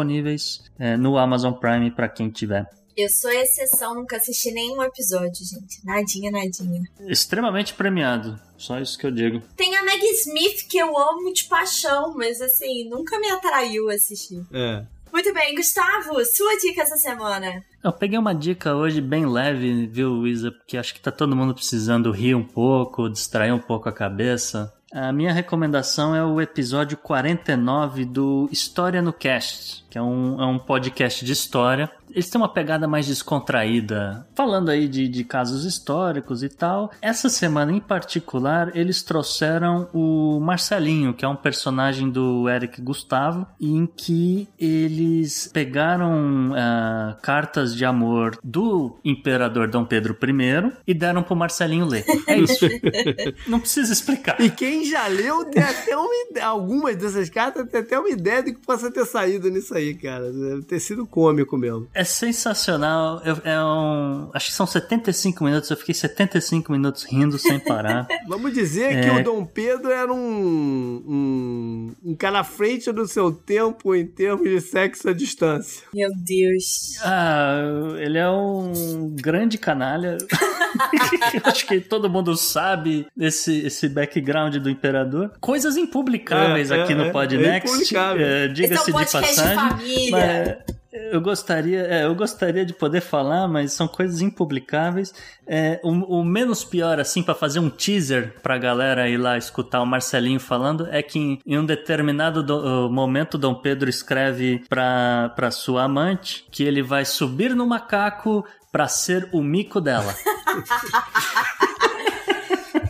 é, no Amazon Prime pra quem tiver. Eu sou exceção, nunca assisti nenhum episódio, gente. Nadinha, nadinha. Extremamente premiado, só isso que eu digo. Tem a Maggie Smith, que eu amo de paixão, mas assim, nunca me atraiu assistir. É. Muito bem, Gustavo, sua dica essa semana. Eu peguei uma dica hoje bem leve, viu, Isa? Porque acho que tá todo mundo precisando rir um pouco, distrair um pouco a cabeça. A minha recomendação é o episódio 49 do História no Cast, que é um, é um podcast de história. Eles têm uma pegada mais descontraída, falando aí de, de casos históricos e tal. Essa semana em particular, eles trouxeram o Marcelinho, que é um personagem do Eric Gustavo, em que eles pegaram ah, cartas de amor do imperador Dom Pedro I e deram pro Marcelinho ler. É isso. Não precisa explicar. E quem já leu tem até uma ideia, algumas dessas cartas tem até uma ideia do que possa ter saído nisso aí, cara. Deve ter sido cômico mesmo. É sensacional. Eu- é um, acho que são 75 minutos. Eu fiquei 75 minutos rindo sem parar. Vamos dizer É. que o Dom Pedro era um, um, um cara à frente do seu tempo em termos de sexo à distância. Meu Deus. Ah, ele é um grande canalha. Acho que todo mundo sabe esse, esse background do imperador. Coisas impublicáveis É, aqui é, no é Podnext. é, é Diga-se um de podcast de passagem. família. mas eu gostaria, é, eu gostaria de poder falar, mas são coisas impublicáveis. É, o, o menos pior, assim, pra fazer um teaser pra galera ir lá escutar o Marcelinho falando, é que em, em um determinado do- momento Dom Pedro escreve pra, pra sua amante que ele vai subir no macaco pra ser o mico dela.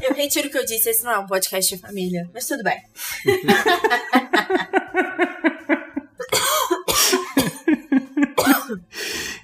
Eu retiro o que eu disse, esse não é um podcast de família. Mas tudo bem.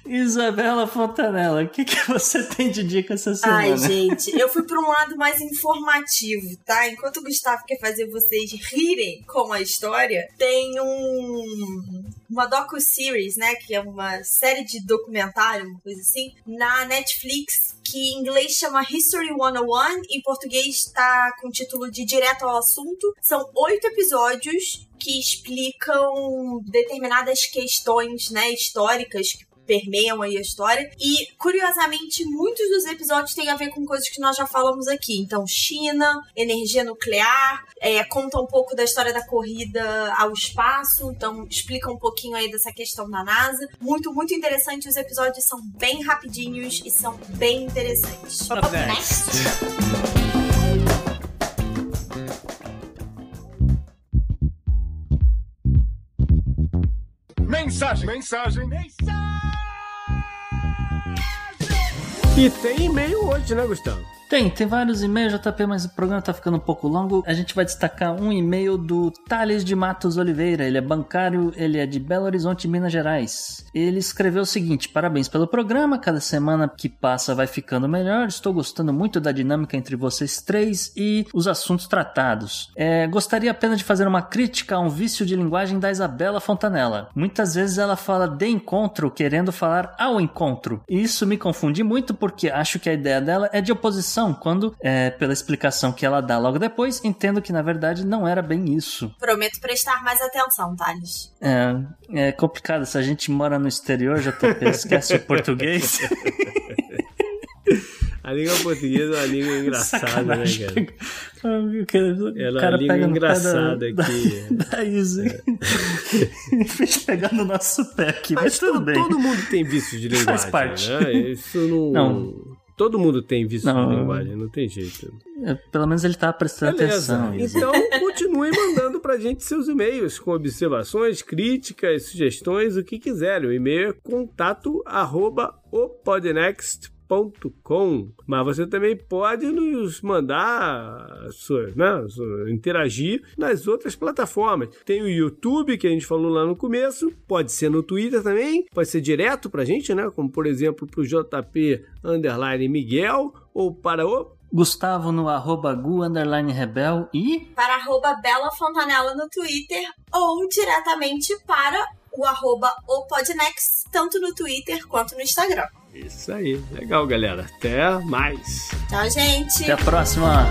Isabela Fontanella, o que, que você tem de dica essa semana? Ai, gente, eu fui pra um lado mais informativo, tá? Enquanto o Gustavo quer fazer vocês rirem com a história, tem um uma docu-series, né? Que é uma série de documentário, uma coisa assim, na Netflix, que em inglês chama History 101, em português tá com o título de Direto ao Assunto. São oito episódios que explicam determinadas questões, né, históricas que permeiam aí a história. E, curiosamente, muitos dos episódios têm a ver com coisas que nós já falamos aqui. Então, China, energia nuclear, é, conta um pouco da história da corrida ao espaço, então explica um pouquinho aí dessa questão da NASA. Muito, muito interessante. Os episódios são bem rapidinhos e são bem interessantes. Up next. Mensagem. Mensagem. E tem e-mail hoje, né, Gustavo? Tem, tem vários e-mails, JP, mas o programa tá ficando um pouco longo. A gente vai destacar um e-mail do Thales de Matos Oliveira. Ele é bancário, ele é de Belo Horizonte, Minas Gerais. Ele escreveu o seguinte: Parabéns pelo programa, cada semana que passa vai ficando melhor. Estou gostando muito da dinâmica entre vocês três e os assuntos tratados. É, gostaria apenas de fazer uma crítica a um vício de linguagem da Isabela Fontanella. Muitas vezes ela fala de encontro, querendo falar ao encontro. E isso me confunde muito porque acho que a ideia dela é de oposição quando, é, pela explicação que ela dá logo depois, entendo que na verdade não era bem isso. Prometo prestar mais atenção, Thales. É, é complicado, se a gente mora no exterior, JP, esquece o português. A língua portuguesa é uma língua engraçada, Sacanagem. né, cara? Ela é uma língua engraçada da, aqui. Da, da Izzy. É. Fez pegar no nosso pé aqui, mas, mas tudo todo, bem. Todo mundo tem vício de linguagem, Faz parte. né? Isso não... não. Todo mundo tem vício Não. de linguagem, não tem jeito. É, Pelo menos ele tá prestando Beleza. atenção. Izzy. Então, continue mandando pra gente seus e-mails com observações, críticas, sugestões, o que quiserem. O e-mail é contato arroba opodnext.com Mas você também pode nos mandar, sua, né, sua- interagir nas outras plataformas. Tem o YouTube, que a gente falou lá no começo, pode ser no Twitter também, pode ser direto pra gente, né? Como por exemplo pro JP Underline Miguel ou para o Gustavo no arroba gu underline rebel e Para arroba Bela Fontanella no Twitter ou diretamente para o arroba opodnext, tanto no Twitter quanto no Instagram. Isso aí. Legal, galera. Até mais. Tchau, gente! até a próxima.